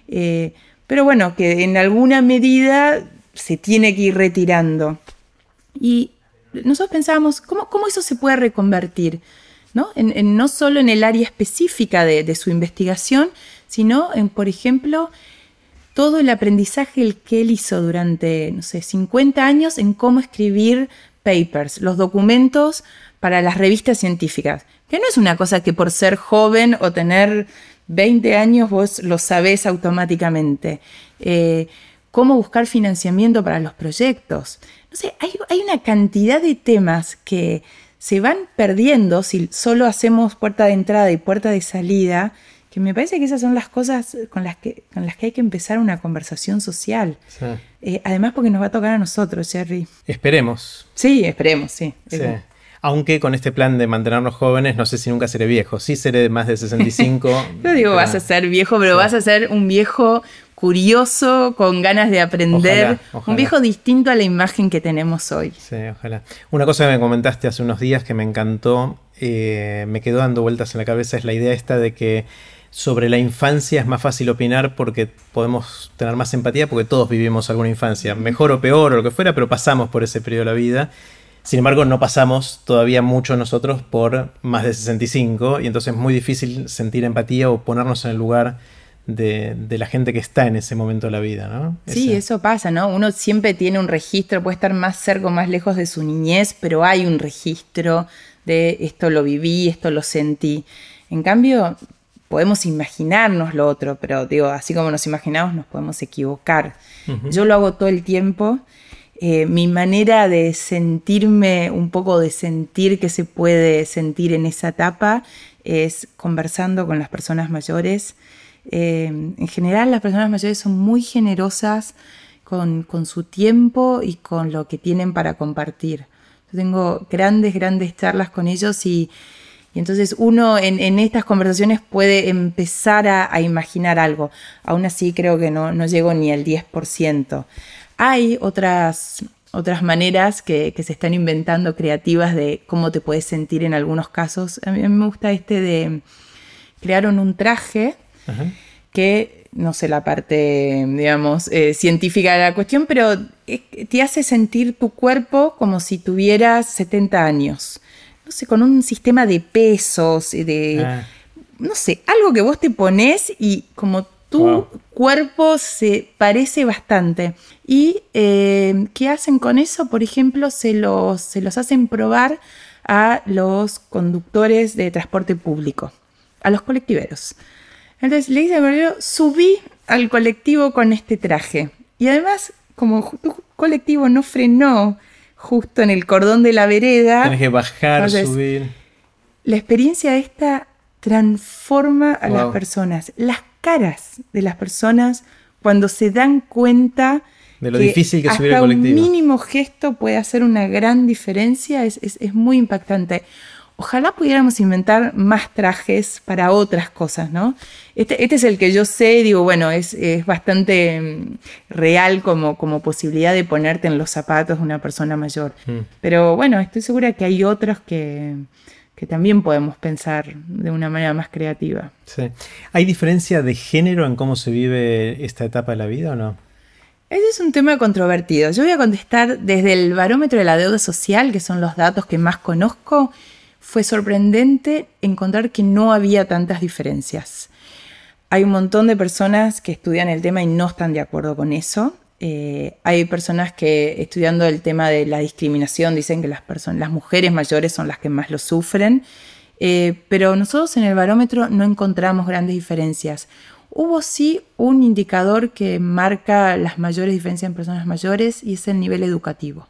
Eh, pero bueno, que en alguna medida se tiene que ir retirando. Y nosotros pensábamos, ¿cómo, cómo eso se puede reconvertir? ¿no? En, no solo en el área específica de, su investigación, sino en, por ejemplo, todo el aprendizaje el que él hizo durante, no sé, 50 años en cómo escribir papers, los documentos para las revistas científicas, que no es una cosa que por ser joven o tener 20 años vos lo sabés automáticamente. Eh, cómo buscar financiamiento para los proyectos. No sé, hay, una cantidad de temas que se van perdiendo si solo hacemos puerta de entrada y puerta de salida, que me parece que esas son las cosas con las que, con las que hay que empezar una conversación social. Eh, además porque nos va a tocar a nosotros, Jerry. Esperemos. Sí, esperemos, sí. Aunque con este plan de mantenernos jóvenes, no sé si nunca seré viejo. Sí seré de más de 65. Yo digo, vas a ser viejo, pero vas a ser un viejo curioso, con ganas de aprender, un viejo distinto a la imagen que tenemos hoy. Sí, ojalá. Una cosa que me comentaste hace unos días que me encantó, eh, me quedó dando vueltas en la cabeza, es la idea esta de que sobre la infancia es más fácil opinar porque podemos tener más empatía porque todos vivimos alguna infancia, mejor o peor o lo que fuera, pero pasamos por ese periodo de la vida. Sin embargo, no pasamos todavía mucho nosotros por más de 65 y entonces es muy difícil sentir empatía o ponernos en el lugar de, la gente que está en ese momento de la vida, ¿no? Sí, eso pasa, ¿no? Uno siempre tiene un registro, puede estar más cerca o más lejos de su niñez, pero hay un registro de esto lo viví, esto lo sentí. En cambio, podemos imaginarnos lo otro, pero digo, así como nos imaginamos, nos podemos equivocar. Yo lo hago todo el tiempo. Eh, mi manera de sentirme, un poco de sentir que se puede sentir en esa etapa, es conversando con las personas mayores, eh, en general las personas mayores son muy generosas con, su tiempo y con lo que tienen para compartir. Yo tengo grandes, grandes charlas con ellos y, entonces uno en, estas conversaciones puede empezar a, imaginar algo. Aún así creo que no, llego ni al 10%. Hay otras, otras maneras que, se están inventando creativas de cómo te puedes sentir en algunos casos. A mí, me gusta este de crearon un traje que, no sé la parte, digamos, eh, científica de la cuestión, pero te hace sentir tu cuerpo como si tuvieras 70 años. No sé, con un sistema de pesos, de... Ah. No sé, algo que vos te pones y como tu cuerpo se parece bastante. ¿Y eh, qué hacen con eso? Por ejemplo, se los, se los hacen probar a los conductores de transporte público, a los colectiveros. Entonces le dice a subí al colectivo con este traje. Y además, como tu colectivo no frenó justo en el cordón de la vereda. Tienes que bajar, subir. La experiencia esta transforma a las personas. Las caras de las personas cuando se dan cuenta de lo difícil que es subir el colectivo. Un mínimo gesto puede hacer una gran diferencia, es, es muy impactante. Ojalá pudiéramos inventar más trajes para otras cosas, ¿no? Este, este es el que yo sé, digo, bueno, es, bastante mm, real como, como posibilidad de ponerte en los zapatos de una persona mayor. Mm. Pero bueno, estoy segura que hay otros que, que también podemos pensar de una manera más creativa. Sí. ¿Hay diferencia de género en cómo se vive esta etapa de la vida o no? Ese es un tema controvertido. Yo voy a contestar desde el barómetro de la deuda social, que son los datos que más conozco, fue sorprendente encontrar que no había tantas diferencias. Hay un montón de personas que estudian el tema y no están de acuerdo con eso. Eh, hay personas que estudiando el tema de la discriminación dicen que las, las mujeres mayores son las que más lo sufren, eh, pero nosotros en el barómetro no encontramos grandes diferencias. Hubo sí un indicador que marca las mayores diferencias en personas mayores y es el nivel educativo.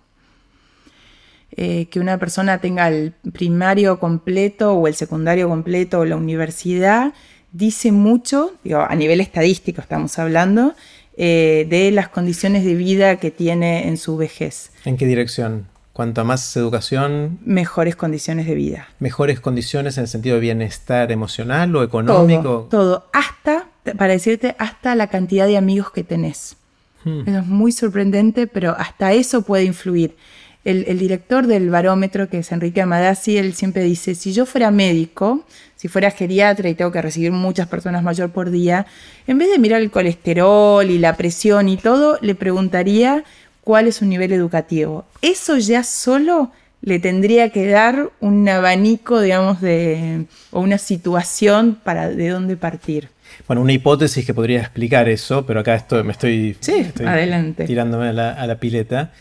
Eh, que una persona tenga el primario completo o el secundario completo o la universidad dice mucho, a nivel estadístico estamos hablando, eh, de las condiciones de vida que tiene en su vejez. ¿En qué dirección? Cuanto más educación... Mejores condiciones de vida. Mejores condiciones en el sentido de bienestar emocional o económico. Todo, todo. hasta, para decirte, hasta la cantidad de amigos que tenés. Hmm. Eso es muy sorprendente, pero hasta eso puede influir. El, director del barómetro, que es Enrique Amadasi, él siempre dice, si yo fuera médico, si fuera geriatra y tengo que recibir muchas personas mayor por día, en vez de mirar el colesterol y la presión y todo, le preguntaría cuál es su nivel educativo. Eso ya solo le tendría que dar un abanico, digamos, de, o una situación para de dónde partir. Bueno, una hipótesis que podría explicar eso, pero acá esto, me estoy, adelante. tirándome a la pileta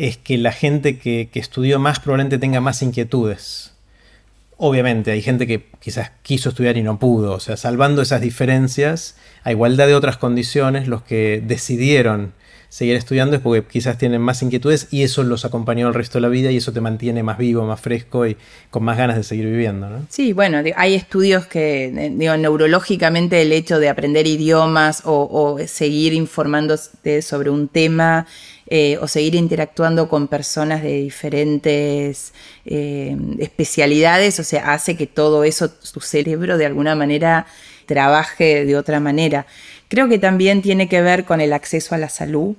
es que la gente que, estudió más probablemente tenga más inquietudes. Obviamente, hay gente que quizás quiso estudiar y no pudo. O sea, salvando esas diferencias, a igualdad de otras condiciones, los que decidieron seguir estudiando es porque quizás tienen más inquietudes y eso los acompañó el resto de la vida y eso te mantiene más vivo, más fresco y con más ganas de seguir viviendo. ¿no? Sí, bueno, hay estudios que, eh, digo, neurológicamente el hecho de aprender idiomas o, seguir informándose sobre un tema eh, o seguir interactuando con personas de diferentes eh, especialidades, o sea, hace que todo eso, tu cerebro de alguna manera trabaje de otra manera. Creo que también tiene que ver con el acceso a la salud.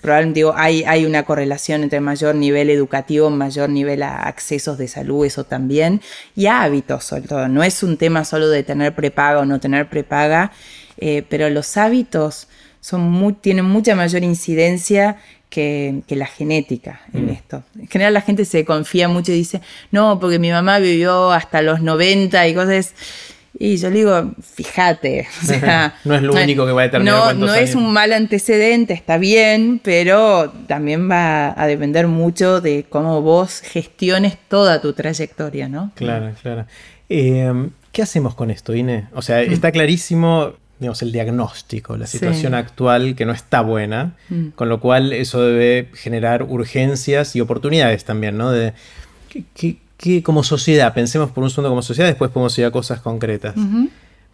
Probablemente digo, hay, hay una correlación entre mayor nivel educativo, mayor nivel a accesos de salud, eso también, y hábitos sobre todo. No es un tema solo de tener prepaga o no tener prepaga, eh, pero los hábitos son tienen mucha mayor incidencia que, la genética en mm. esto. En general la gente se confía mucho y dice, no, porque mi mamá vivió hasta los 90 y cosas. Y yo le digo, fíjate, no es lo único que va a determinar. No, no es un mal antecedente, está bien, pero también va a depender mucho de cómo vos gestiones toda tu trayectoria, ¿no? Claro, claro. Eh, ¿Qué hacemos con esto, Ine? O sea, mm. está clarísimo digamos, el diagnóstico, la situación actual que no está buena, mm. con lo cual eso debe generar urgencias y oportunidades también, ¿no? De, que, como sociedad, pensemos por un segundo como sociedad, después podemos ir a cosas concretas.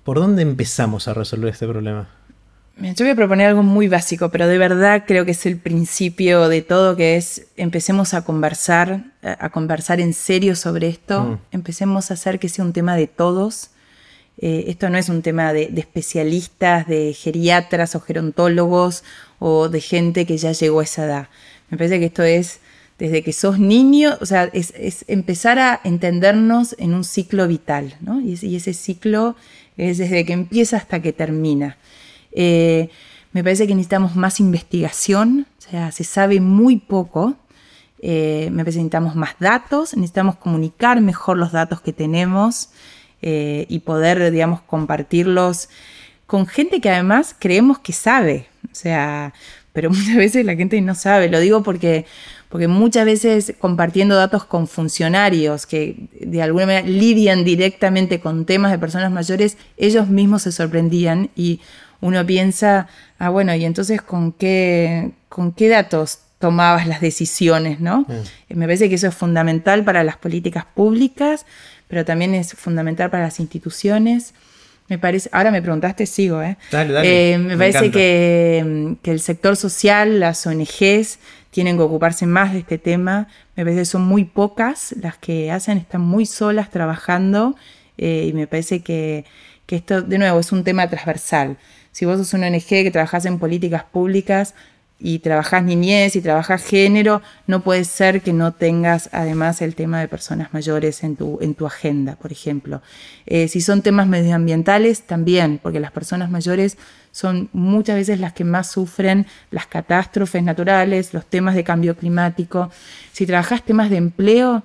¿Por dónde empezamos a resolver este problema? Yo voy a proponer algo muy básico, pero de verdad creo que es el principio de todo, que es empecemos a conversar, a conversar en serio sobre esto, mm. empecemos a hacer que sea un tema de todos, eh, esto no es un tema de, especialistas, de geriatras o gerontólogos o de gente que ya llegó a esa edad. Me parece que esto es desde que sos niño, o sea, es, empezar a entendernos en un ciclo vital, ¿no? Y, ese ciclo es desde que empieza hasta que termina. Eh, me parece que necesitamos más investigación, o sea, se sabe muy poco. Eh, me parece que necesitamos más datos, necesitamos comunicar mejor los datos que tenemos. Eh, y poder, digamos, compartirlos con gente que además creemos que sabe. O sea, pero muchas veces la gente no sabe. Lo digo porque, porque muchas veces compartiendo datos con funcionarios que de alguna manera lidian directamente con temas de personas mayores, ellos mismos se sorprendían y uno piensa, ah, bueno, y entonces con qué, con qué datos tomabas las decisiones, ¿no? Mm. Me parece que eso es fundamental para las políticas públicas, pero también es fundamental para las instituciones. Me parece, ahora me preguntaste, sigo, ¿eh? Dale, dale. Eh, me, parece que, el sector social, las ONGs, tienen que ocuparse más de este tema. Me parece que son muy pocas las que hacen, están muy solas trabajando eh, y me parece que, que, esto, de nuevo, es un tema transversal. Si vos sos una ONG que trabajas en políticas públicas, y trabajas niñez y trabajas género, no puede ser que no tengas además el tema de personas mayores en tu, en tu agenda, por ejemplo. Eh, si son temas medioambientales, también, porque las personas mayores son muchas veces las que más sufren las catástrofes naturales, los temas de cambio climático. Si trabajas temas de empleo,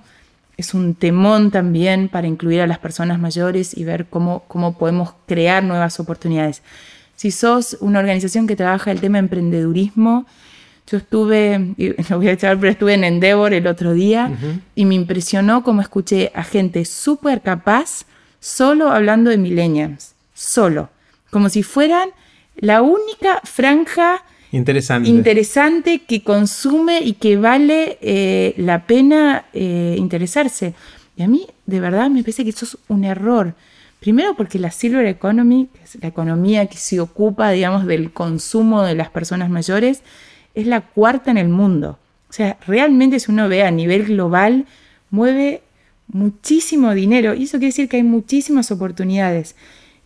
es un temón también para incluir a las personas mayores y ver cómo, cómo podemos crear nuevas oportunidades. Si sos una organización que trabaja el tema emprendedurismo, Yo estuve, y lo voy a echar, pero estuve en Endeavor el otro día y me impresionó cómo escuché a gente súper capaz solo hablando de millennials, solo, como si fueran la única franja interesante, interesante que consume y que vale eh, la pena eh, interesarse. Y a mí, de verdad, me parece que eso es un error. Primero porque la Silver Economy, la economía que se ocupa, digamos, del consumo de las personas mayores, es la cuarta en el mundo. O sea, realmente si uno ve a nivel global, mueve muchísimo dinero y eso quiere decir que hay muchísimas oportunidades.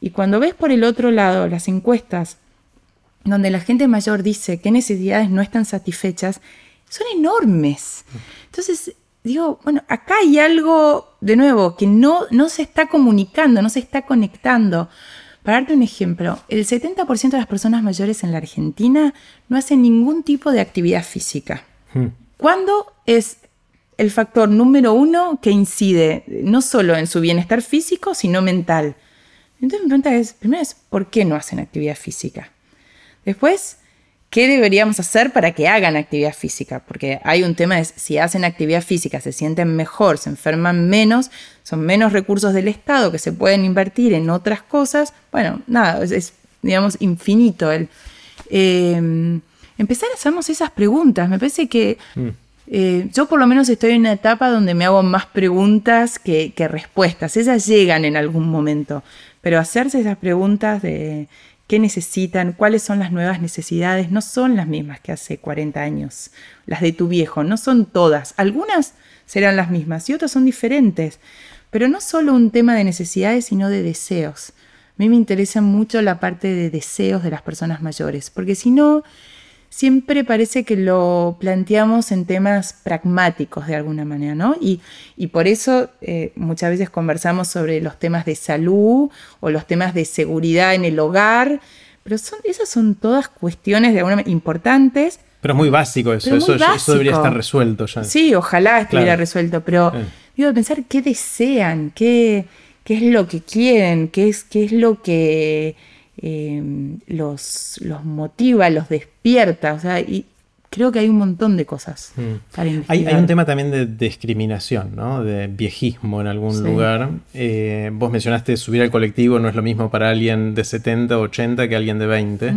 Y cuando ves por el otro lado las encuestas donde la gente mayor dice qué necesidades no están satisfechas, son enormes. Entonces, digo, bueno, acá hay algo, de nuevo, que no, no se está comunicando, no se está conectando. Para darte un ejemplo, el 70% de las personas mayores en la Argentina no hacen ningún tipo de actividad física. Hmm. ¿Cuándo es el factor número uno que incide no solo en su bienestar físico, sino mental? Entonces mi pregunta es, primero es, ¿por qué no hacen actividad física? Después, ¿qué deberíamos hacer para que hagan actividad física? Porque hay un tema de si hacen actividad física, se sienten mejor, se enferman menos, son menos recursos del Estado que se pueden invertir en otras cosas. Bueno, nada, es, digamos, infinito el... Em, empezar a hacernos esas preguntas. Me parece que mm. eh, yo por lo menos estoy en una etapa donde me hago más preguntas que, que respuestas. Esas llegan en algún momento. Pero hacerse esas preguntas de qué necesitan, cuáles son las nuevas necesidades, no son las mismas que hace 40 años, las de tu viejo, no son todas. Algunas serán las mismas y otras son diferentes, pero no solo un tema de necesidades, sino de deseos. A mí me interesa mucho la parte de deseos de las personas mayores, porque si no, siempre parece que lo planteamos en temas pragmáticos de alguna manera, ¿no? Y, por eso eh, muchas veces conversamos sobre los temas de salud o los temas de seguridad en el hogar, pero son, esas son todas cuestiones de alguna manera importantes. Pero es muy básico eso, eso, debería estar resuelto ya. Sí, ojalá estuviera resuelto, pero digo, pensar qué desean, qué, qué es lo que quieren, qué es, qué es lo que Em, los, los motiva, los despierta, o sea, y creo que hay un montón de cosas mm. hay, un tema también de discriminación, ¿no? De viejismo en algún lugar. Eh, vos mencionaste subir al colectivo no es lo mismo para alguien de 70 o 80 que alguien de 20.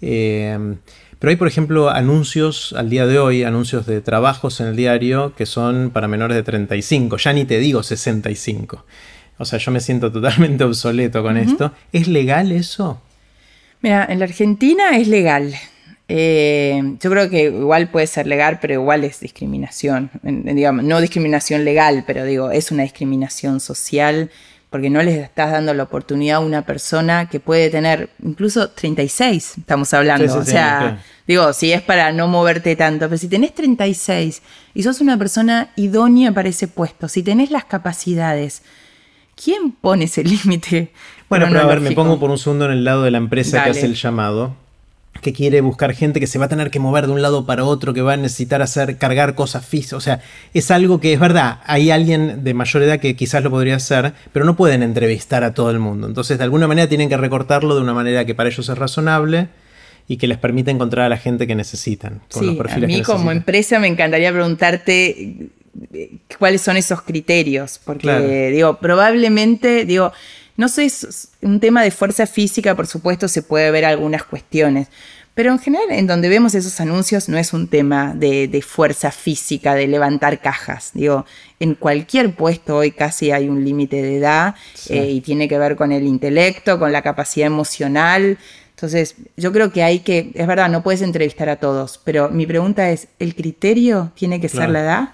Em, pero hay, por ejemplo, anuncios al día de hoy, anuncios de trabajos en el diario que son para menores de 35, ya ni te digo 65. O sea, yo me siento totalmente obsoleto con esto. ¿Es legal eso? Mira, en la Argentina es legal. Eh, yo creo que igual puede ser legal, pero igual es discriminación. digamos, no discriminación legal, pero digo, es una discriminación social porque no les estás dando la oportunidad a una persona que puede tener incluso 36, estamos hablando. o sea, digo, si es para no moverte tanto, pero si tenés 36 y sos una persona idónea para ese puesto, si tenés las capacidades, ¿Quién pone ese límite? Bueno, pero a ver, me pongo por un segundo en el lado de la empresa que hace el llamado, que quiere buscar gente que se va a tener que mover de un lado para otro, que va a necesitar hacer, cargar cosas físicas. O sea, es algo que es verdad, hay alguien de mayor edad que quizás lo podría hacer, pero no pueden entrevistar a todo el mundo. Entonces, de alguna manera tienen que recortarlo de una manera que para ellos es razonable y que les permita encontrar a la gente que necesitan. sí, a mí como empresa me encantaría preguntarte cuáles son esos criterios, porque digo, probablemente, digo, no sé, es un tema de fuerza física, por supuesto, se puede ver algunas cuestiones, pero en general, en donde vemos esos anuncios, no es un tema de, fuerza física, de levantar cajas. Digo, en cualquier puesto hoy casi hay un límite de edad eh, y tiene que ver con el intelecto, con la capacidad emocional. Entonces, yo creo que hay que, es verdad, no puedes entrevistar a todos, pero mi pregunta es, ¿el criterio tiene que ser la edad?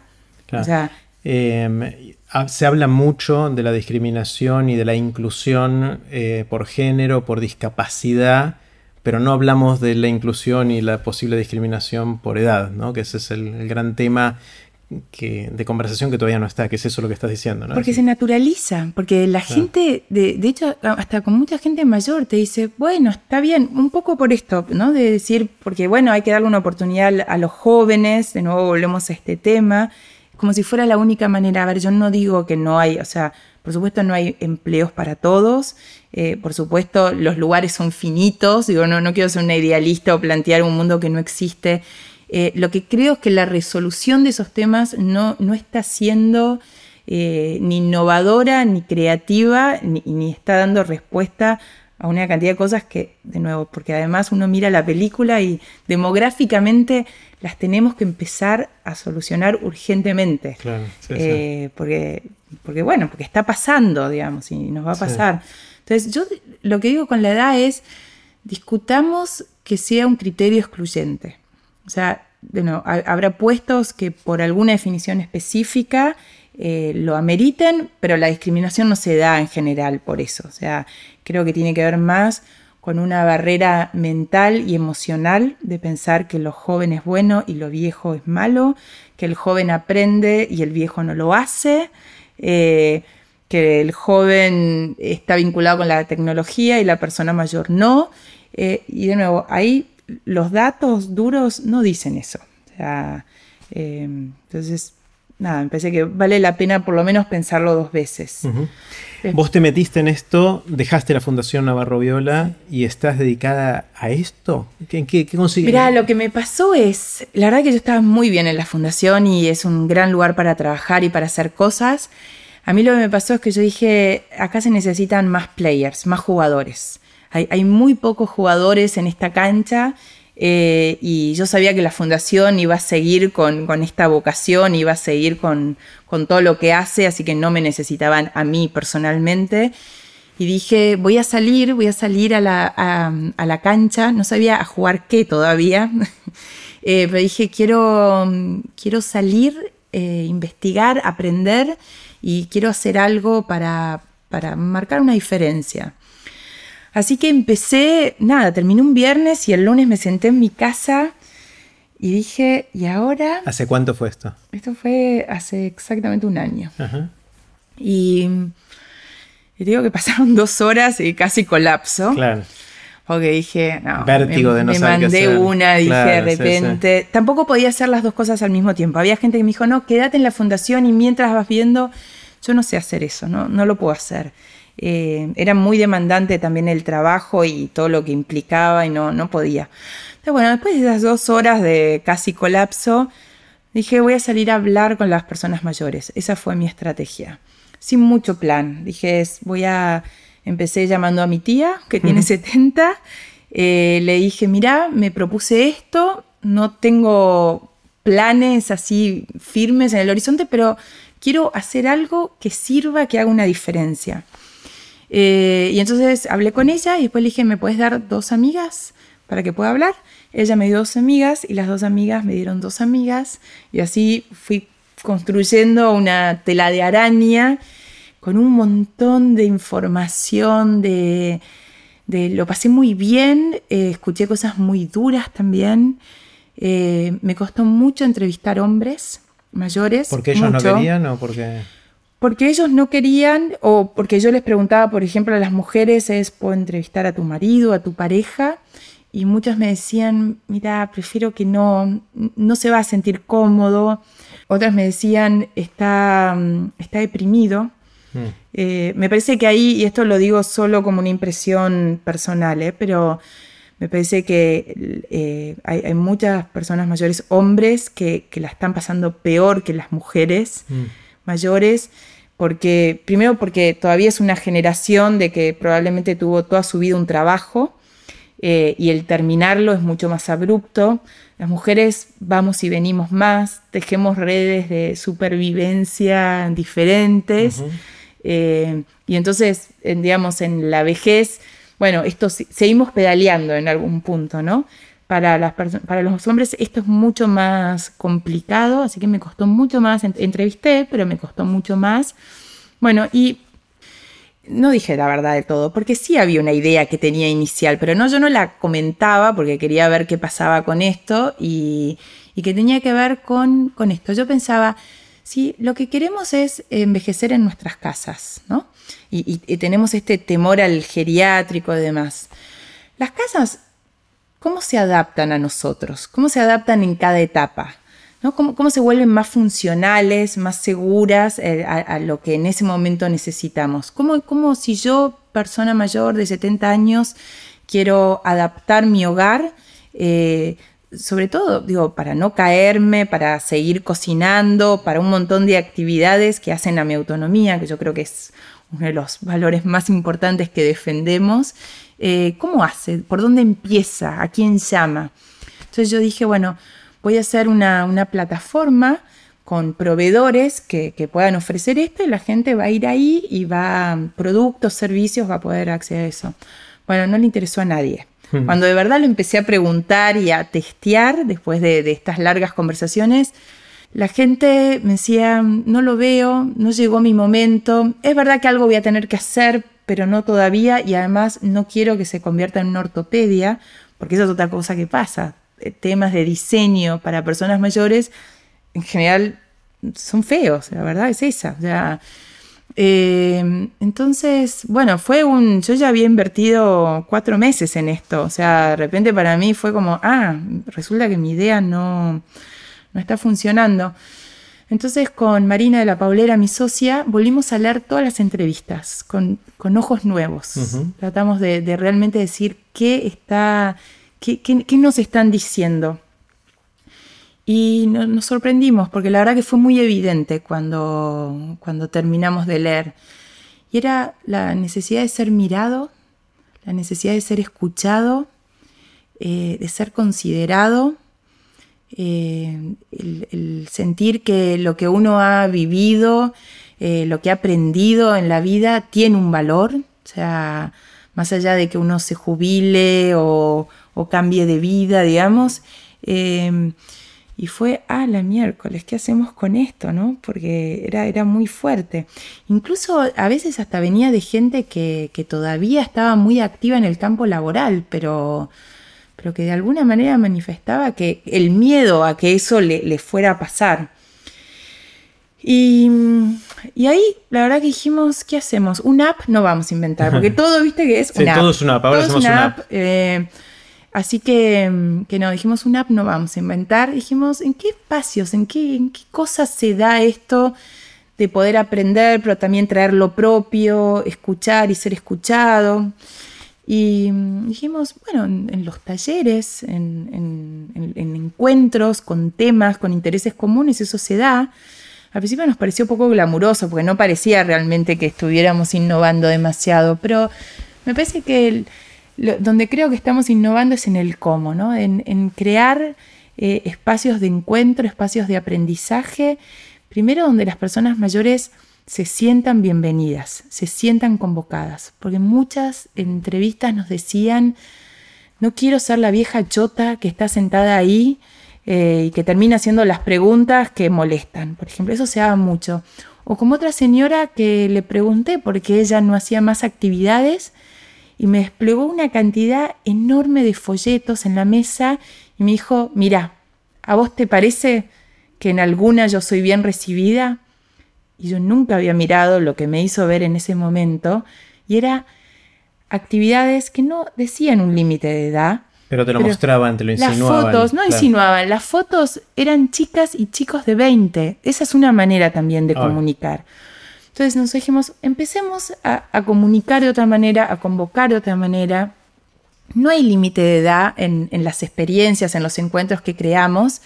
Em, se habla mucho de la discriminación y de la inclusión eh, por género, por discapacidad, pero no hablamos de la inclusión y la posible discriminación por edad, ¿no? que ese es el, gran tema de conversación que todavía no está, que es eso lo que estás diciendo. ¿no? Porque se naturaliza, porque la gente, de, de, hecho, hasta con mucha gente mayor te dice, bueno, está bien, un poco por esto, ¿no? De decir, porque bueno, hay que darle una oportunidad a los jóvenes, de nuevo volvemos a este tema, como si fuera la única manera. A ver, yo no digo que no hay, o sea, por supuesto no hay empleos para todos, eh, por supuesto los lugares son finitos, digo, no, no quiero ser una idealista o plantear un mundo que no existe. Eh, lo que creo es que la resolución de esos temas no, no está siendo eh, ni innovadora, ni creativa, ni, ni, está dando respuesta a una cantidad de cosas que, de nuevo, porque además uno mira la película y demográficamente las tenemos que empezar a solucionar urgentemente. Claro, eh, Porque, porque, bueno, porque está pasando, digamos, y nos va a pasar. Entonces, yo lo que digo con la edad es, discutamos que sea un criterio excluyente. O sea, bueno, habrá puestos que por alguna definición específica eh, lo ameriten, pero la discriminación no se da en general por eso. O sea, creo que tiene que ver más con una barrera mental y emocional de pensar que lo joven es bueno y lo viejo es malo, que el joven aprende y el viejo no lo hace, eh, que el joven está vinculado con la tecnología y la persona mayor no. Eh, y de nuevo, ahí los datos duros no dicen eso. O sea, entonces nada, me parece que vale la pena por lo menos pensarlo dos veces. Vos te metiste en esto, dejaste la Fundación Navarro Viola y estás dedicada a esto. ¿Qué, qué, qué Mira, lo que me pasó es, la verdad que yo estaba muy bien en la Fundación y es un gran lugar para trabajar y para hacer cosas. A mí lo que me pasó es que yo dije, acá se necesitan más players, más jugadores. Hay, hay muy pocos jugadores en esta cancha eh, y yo sabía que la fundación iba a seguir con, esta vocación, iba a seguir con, todo lo que hace, así que no me necesitaban a mí personalmente. Y dije, voy a salir, voy a salir a la, cancha, no sabía a jugar qué todavía, eh, pero dije, quiero, quiero salir, eh, investigar, aprender y quiero hacer algo para, para marcar una diferencia. Así que empecé, nada, terminé un viernes y el lunes me senté en mi casa y dije, ¿y ahora? ¿Hace cuánto fue esto? Esto fue hace exactamente un año. Y, digo que pasaron dos horas y casi colapso. Claro. Porque dije, no, Vértigo me, de no me mandé una, dije de repente. Tampoco podía hacer las dos cosas al mismo tiempo. Había gente que me dijo, no, quédate en la fundación y mientras vas viendo, yo no sé hacer eso, no, no lo puedo hacer. Eh, era muy demandante también el trabajo y todo lo que implicaba y no, no podía. Entonces, bueno, después de esas dos horas de casi colapso, dije, voy a salir a hablar con las personas mayores. Esa fue mi estrategia. Sin mucho plan. Dije, voy a... Empecé llamando a mi tía, que tiene 70. Eh, le dije, mira, me propuse esto, no tengo planes así firmes en el horizonte, pero quiero hacer algo que sirva, que haga una diferencia. Eh, y entonces hablé con ella y después le dije, ¿me puedes dar dos amigas para que pueda hablar? Ella me dio dos amigas y las dos amigas me dieron dos amigas y así fui construyendo una tela de araña con un montón de información, de, lo pasé muy bien, eh, escuché cosas muy duras también. Eh, me costó mucho entrevistar hombres mayores. ¿Porque ellos no querían o porque.? Porque ellos no querían, o porque yo les preguntaba, por ejemplo, a las mujeres, es, ¿puedo entrevistar a tu marido, a tu pareja? Y muchas me decían, mira, prefiero que no, no se va a sentir cómodo. Otras me decían, está, está deprimido. Hmm. Eh, me parece que ahí, y esto lo digo solo como una impresión personal, eh, pero me parece que eh, hay, muchas personas mayores, hombres, que, la están pasando peor que las mujeres. Hmm mayores, porque primero porque todavía es una generación de que probablemente tuvo toda su vida un trabajo eh, y el terminarlo es mucho más abrupto. Las mujeres vamos y venimos más, tejemos redes de supervivencia diferentes eh, y entonces, digamos, en la vejez, bueno, esto seguimos pedaleando en algún punto, ¿no? Para, las para los hombres esto es mucho más complicado, así que me costó mucho más, entrevisté, pero me costó mucho más. Bueno, y no dije la verdad de todo, porque sí había una idea que tenía inicial, pero no, yo no la comentaba porque quería ver qué pasaba con esto y, que tenía que ver con, con esto. Yo pensaba, sí, lo que queremos es envejecer en nuestras casas, ¿no? Y, y tenemos este temor al geriátrico y demás. Las casas ¿cómo se adaptan a nosotros? ¿Cómo se adaptan en cada etapa? ¿no? ¿Cómo, se vuelven más funcionales, más seguras eh, a, lo que en ese momento necesitamos? ¿Cómo, si yo, persona mayor de 70 años, quiero adaptar mi hogar? Eh, sobre todo, digo, para no caerme, para seguir cocinando, para un montón de actividades que hacen a mi autonomía, que yo creo que es uno de los valores más importantes que defendemos. Eh, ¿Cómo hace? ¿Por dónde empieza? ¿A quién llama? Entonces yo dije, bueno, voy a hacer una, plataforma con proveedores que, que, puedan ofrecer esto y la gente va a ir ahí y va, productos, servicios, va a poder acceder a eso. Bueno, no le interesó a nadie. Hmm. Cuando de verdad lo empecé a preguntar y a testear después de, estas largas conversaciones, la gente me decía, no lo veo, no llegó mi momento, es verdad que algo voy a tener que hacer, pero no todavía y además no quiero que se convierta en una ortopedia, porque esa es otra cosa que pasa. Eh, temas de diseño para personas mayores en general son feos, la verdad es esa. O sea, eh, entonces, bueno, fue un. Yo ya había invertido cuatro meses en esto. O sea, de repente para mí fue como, ah, resulta que mi idea no, no está funcionando. Entonces, con Marina de la Paulera, mi socia, volvimos a leer todas las entrevistas con, con ojos nuevos. Tratamos de, de, realmente decir qué está, qué, qué, qué nos están diciendo. Y nos sorprendimos porque la verdad que fue muy evidente cuando, cuando terminamos de leer. Y era la necesidad de ser mirado, la necesidad de ser escuchado, eh, de ser considerado, eh, el, sentir que lo que uno ha vivido, eh, lo que ha aprendido en la vida tiene un valor, o sea, más allá de que uno se jubile o, cambie de vida, digamos. Y fue, ah, la miércoles, ¿qué hacemos con esto? ¿no? Porque era, era muy fuerte. Incluso a veces hasta venía de gente que, todavía estaba muy activa en el campo laboral, pero, pero que de alguna manera manifestaba que el miedo a que eso le, fuera a pasar. Y, ahí la verdad que dijimos, ¿qué hacemos? Un app no vamos a inventar, porque todo, viste que es una Todo es una app, ahora hacemos una app. Eh, Así que, que no, dijimos una app no vamos a inventar, dijimos en qué espacios, en qué, en qué cosas se da esto de poder aprender, pero también traer lo propio, escuchar y ser escuchado. Y mm, dijimos, bueno, en, los talleres, en, en, encuentros con temas, con intereses comunes, eso se da. Al principio nos pareció un poco glamuroso, porque no parecía realmente que estuviéramos innovando demasiado, pero me parece que el, donde creo que estamos innovando es en el cómo, ¿no? en, crear eh, espacios de encuentro, espacios de aprendizaje, primero donde las personas mayores se sientan bienvenidas, se sientan convocadas, porque muchas entrevistas nos decían, no quiero ser la vieja chota que está sentada ahí eh, y que termina haciendo las preguntas que molestan, por ejemplo, eso se haga mucho. O como otra señora que le pregunté por qué ella no hacía más actividades y me desplegó una cantidad enorme de folletos en la mesa y me dijo, mira, ¿a vos te parece que en alguna yo soy bien recibida? Y yo nunca había mirado lo que me hizo ver en ese momento y era actividades que no decían un límite de edad. Pero te lo mostraban, te lo insinuaban. Las fotos, no insinuaban, las fotos eran chicas y chicos de 20. Esa es una manera también de comunicar. Entonces nos dijimos, empecemos a, comunicar de otra manera, a convocar de otra manera. No hay límite de edad en, las experiencias, en los encuentros que creamos,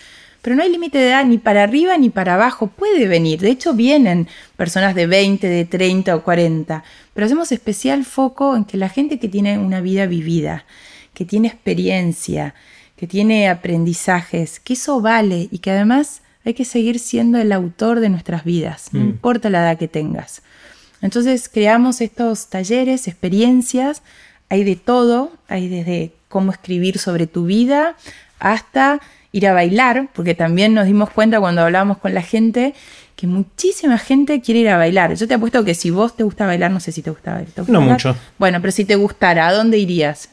pero no hay límite de edad ni para arriba ni para abajo. Puede venir, de hecho vienen personas de 20, de 30 o 40, pero hacemos especial foco en que la gente que tiene una vida vivida, que tiene experiencia, que tiene aprendizajes, que eso vale y que además hay que seguir siendo el autor de nuestras vidas, no mm. importa la edad que tengas. Entonces creamos estos talleres, experiencias, hay de todo, hay desde cómo escribir sobre tu vida hasta ir a bailar, porque también nos dimos cuenta cuando hablábamos con la gente que muchísima gente quiere ir a bailar. Yo te apuesto que si vos te gusta bailar, no sé si te gusta bailar. no mucho. Bueno, pero si te gustara, ¿a dónde irías?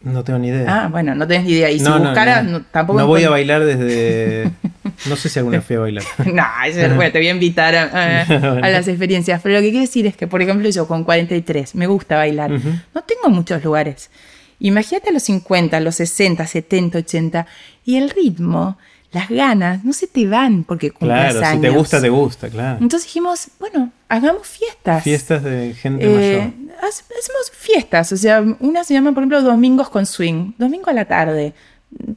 No tengo ni idea. Ah, bueno, no tenés ni idea. Y si buscara, tampoco. No voy a bailar desde. No sé si alguna fui a bailar. no, es bueno, te voy a invitar a, las experiencias. Pero lo que quiero decir es que, por ejemplo, yo con 43 me gusta bailar. No tengo muchos lugares. Imagínate a los 50, a los 60, 70, 80. Y el ritmo las ganas no se te van porque cumples claro, si te gusta, te gusta, claro. Entonces dijimos, bueno, hagamos fiestas. Fiestas de gente eh, mayor. Hacemos fiestas, o sea, una se llama, por ejemplo, Domingos con Swing, domingo a la tarde.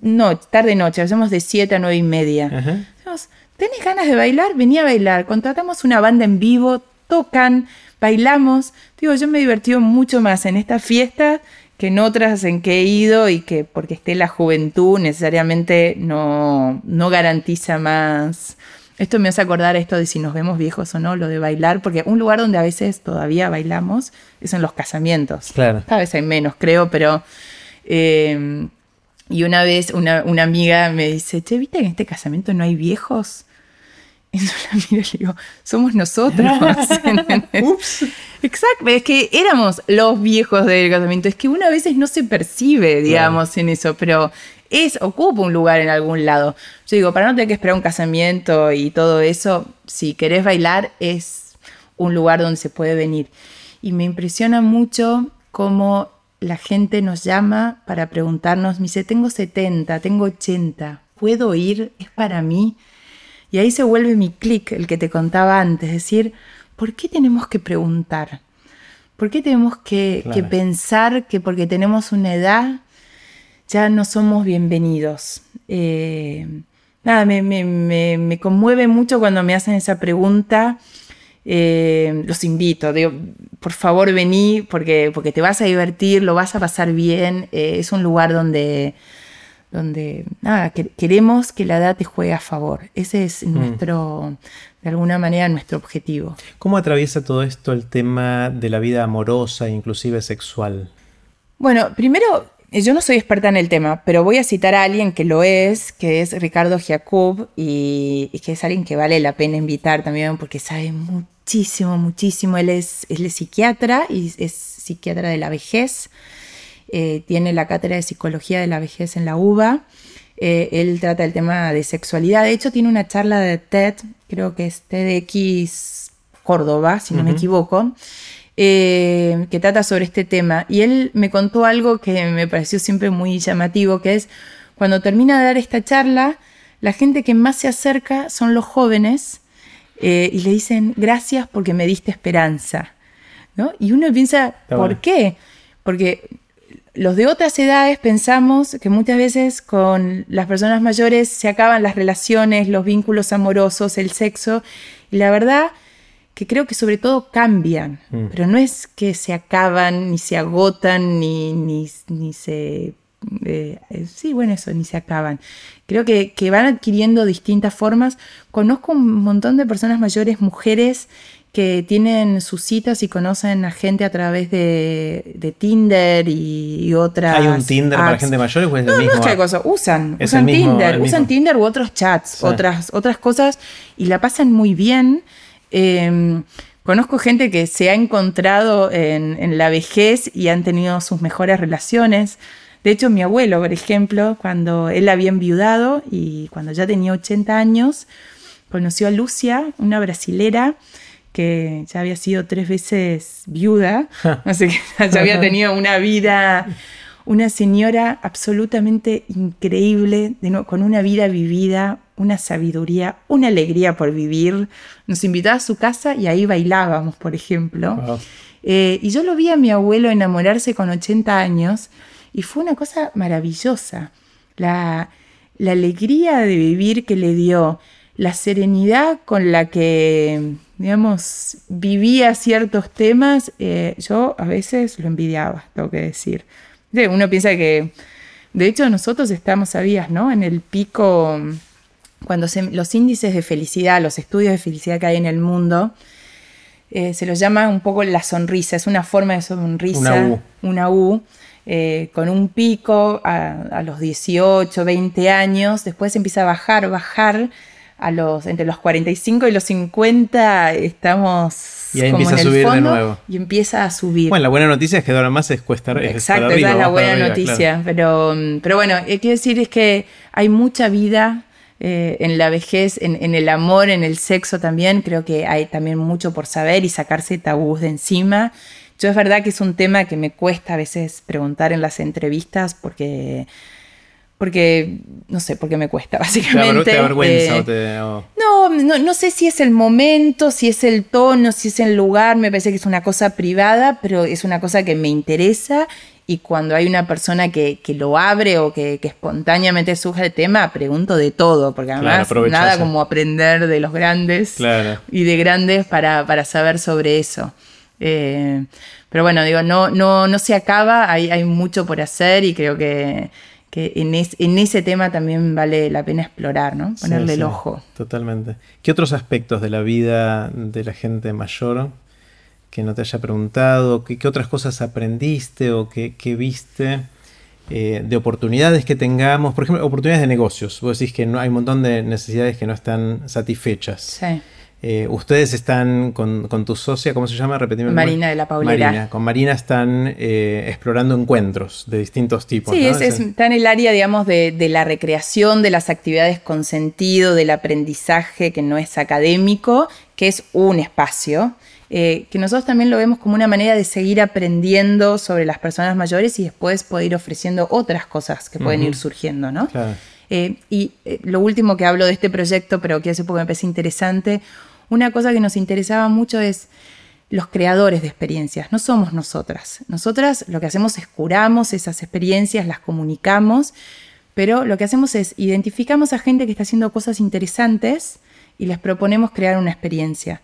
no, tarde-noche, hacemos de 7 a 9 y media. Decimos, ¿tenés ganas de bailar? Vení a bailar. Contratamos una banda en vivo, tocan, bailamos. Digo, yo me he divertido mucho más en esta fiesta que en otras en que he ido y que porque esté la juventud necesariamente no, no garantiza más. Esto me hace acordar esto de si nos vemos viejos o no, lo de bailar, porque un lugar donde a veces todavía bailamos es en los casamientos. Claro. Cada vez hay menos, creo, pero... Eh, y una vez una, una, amiga me dice, che, ¿viste que en este casamiento no hay viejos? La miro y le digo, somos nosotros. Ups. Exacto, es que éramos los viejos del casamiento. Es que una a veces no se percibe, digamos, claro. en eso, pero es, ocupa un lugar en algún lado. Yo digo, para no tener que esperar un casamiento y todo eso, si querés bailar, es un lugar donde se puede venir. Y me impresiona mucho cómo la gente nos llama para preguntarnos, me dice, tengo 70, tengo 80, ¿puedo ir? ¿Es para mí? Y ahí se vuelve mi clic, el que te contaba antes, es decir, ¿por qué tenemos que preguntar? ¿Por qué tenemos que, claro. que pensar que porque tenemos una edad ya no somos bienvenidos? Eh, nada, me, me, me, me, conmueve mucho cuando me hacen esa pregunta. Eh, los invito, digo, por favor vení porque, porque te vas a divertir, lo vas a pasar bien. Eh, es un lugar donde, donde nada, que, queremos que la edad te juegue a favor. Ese es mm. nuestro, de alguna manera, nuestro objetivo. ¿Cómo atraviesa todo esto el tema de la vida amorosa, inclusive sexual? Bueno, primero, yo no soy experta en el tema, pero voy a citar a alguien que lo es, que es Ricardo Giacub, y, y que es alguien que vale la pena invitar también porque sabe muchísimo, muchísimo. Él es, él es psiquiatra y es psiquiatra de la vejez. Eh, tiene la cátedra de psicología de la vejez en la UBA. Eh, él trata el tema de sexualidad. De hecho, tiene una charla de TED, creo que es TEDx Córdoba, si no uh -huh. me equivoco, eh, que trata sobre este tema. Y él me contó algo que me pareció siempre muy llamativo, que es cuando termina de dar esta charla, la gente que más se acerca son los jóvenes eh, y le dicen gracias porque me diste esperanza. ¿no? Y uno piensa, Está ¿por bueno. qué? Porque los de otras edades pensamos que muchas veces con las personas mayores se acaban las relaciones, los vínculos amorosos, el sexo, y la verdad que creo que sobre todo cambian, mm. pero no es que se acaban, ni se agotan, ni, ni, ni se... Eh, sí, bueno, eso, ni se acaban. Creo que, que van adquiriendo distintas formas. Conozco un montón de personas mayores, mujeres, que tienen sus citas y conocen a gente a través de, de Tinder y, y, otras. ¿Hay un Tinder apps. para gente mayor o es no, el mismo? No, es cosa. Usan, usan mismo, Tinder, usan Tinder u otros chats, sí. otras, otras cosas y la pasan muy bien. Eh, conozco gente que se ha encontrado en, en la vejez y han tenido sus mejores relaciones. De hecho, mi abuelo, por ejemplo, cuando él había enviudado y cuando ya tenía 80 años, conoció a Lucia, una brasilera que ya había sido tres veces viuda, así que ya había tenido una vida, una señora absolutamente increíble, de con una vida vivida, una sabiduría, una alegría por vivir. Nos invitaba a su casa y ahí bailábamos, por ejemplo. Wow. Eh, y yo lo vi a mi abuelo enamorarse con 80 años y fue una cosa maravillosa. La, la alegría de vivir que le dio, la serenidad con la que digamos, vivía ciertos temas, eh, yo a veces lo envidiaba, tengo que decir. Uno piensa que, de hecho, nosotros estamos, sabías, ¿no? En el pico, cuando se, los índices de felicidad, los estudios de felicidad que hay en el mundo, eh, se los llama un poco la sonrisa, es una forma de sonrisa, una U, una U eh, con un pico a, a los 18, 20 años, después empieza a bajar, bajar, a los, entre los 45 y los 50 estamos y ahí como empieza en a subir el fondo de nuevo. y empieza a subir. Bueno, la buena noticia es que ahora más es cuesta Exacto, arriba, esa es la buena arriba, noticia. claro. Pero, pero bueno, eh, quiero decir es que hay mucha vida eh, en la vejez, en, en, el amor, en el sexo también. Creo que hay también mucho por saber y sacarse tabús de encima. Yo es verdad que es un tema que me cuesta a veces preguntar en las entrevistas porque porque, no sé, porque me cuesta, básicamente. ¿Te, vergüenza eh, o te, No, no, no, sé si es el momento, si es el tono, si es el lugar, me parece que es una cosa privada, pero es una cosa que me interesa y cuando hay una persona que, que lo abre o que, que, espontáneamente surge el tema, pregunto de todo, porque además nada como aprender de los grandes y de grandes para, para saber sobre eso. Eh, pero bueno, digo, no, no, no se acaba, hay, hay mucho por hacer y creo que, que en, en, ese tema también vale la pena explorar, ¿no? Ponerle el ojo. Totalmente. ¿Qué otros aspectos de la vida de la gente mayor que no te haya preguntado? ¿Qué, otras cosas aprendiste o qué, viste? Eh, de oportunidades que tengamos, por ejemplo, oportunidades de negocios. Vos decís que no, hay un montón de necesidades que no están satisfechas. Sí. Eh, ustedes están con, tu socia, ¿cómo se llama? Repetimos. Marina de la Paulera. Marina. Con Marina están eh, explorando encuentros de distintos tipos. Sí, está en el área, digamos, de, la recreación, de las actividades con sentido, del aprendizaje que no es académico, que es un espacio. Eh, que nosotros también lo vemos como una manera de seguir aprendiendo sobre las personas mayores y después poder ir ofreciendo otras cosas que pueden ir surgiendo, ¿no? y lo último que hablo de este proyecto, pero que hace poco me parece interesante, una cosa que nos interesaba mucho es los creadores de experiencias, no somos nosotras. Nosotras lo que hacemos es curamos esas experiencias, las comunicamos, pero lo que hacemos es identificamos a gente que está haciendo cosas interesantes y les proponemos crear una experiencia.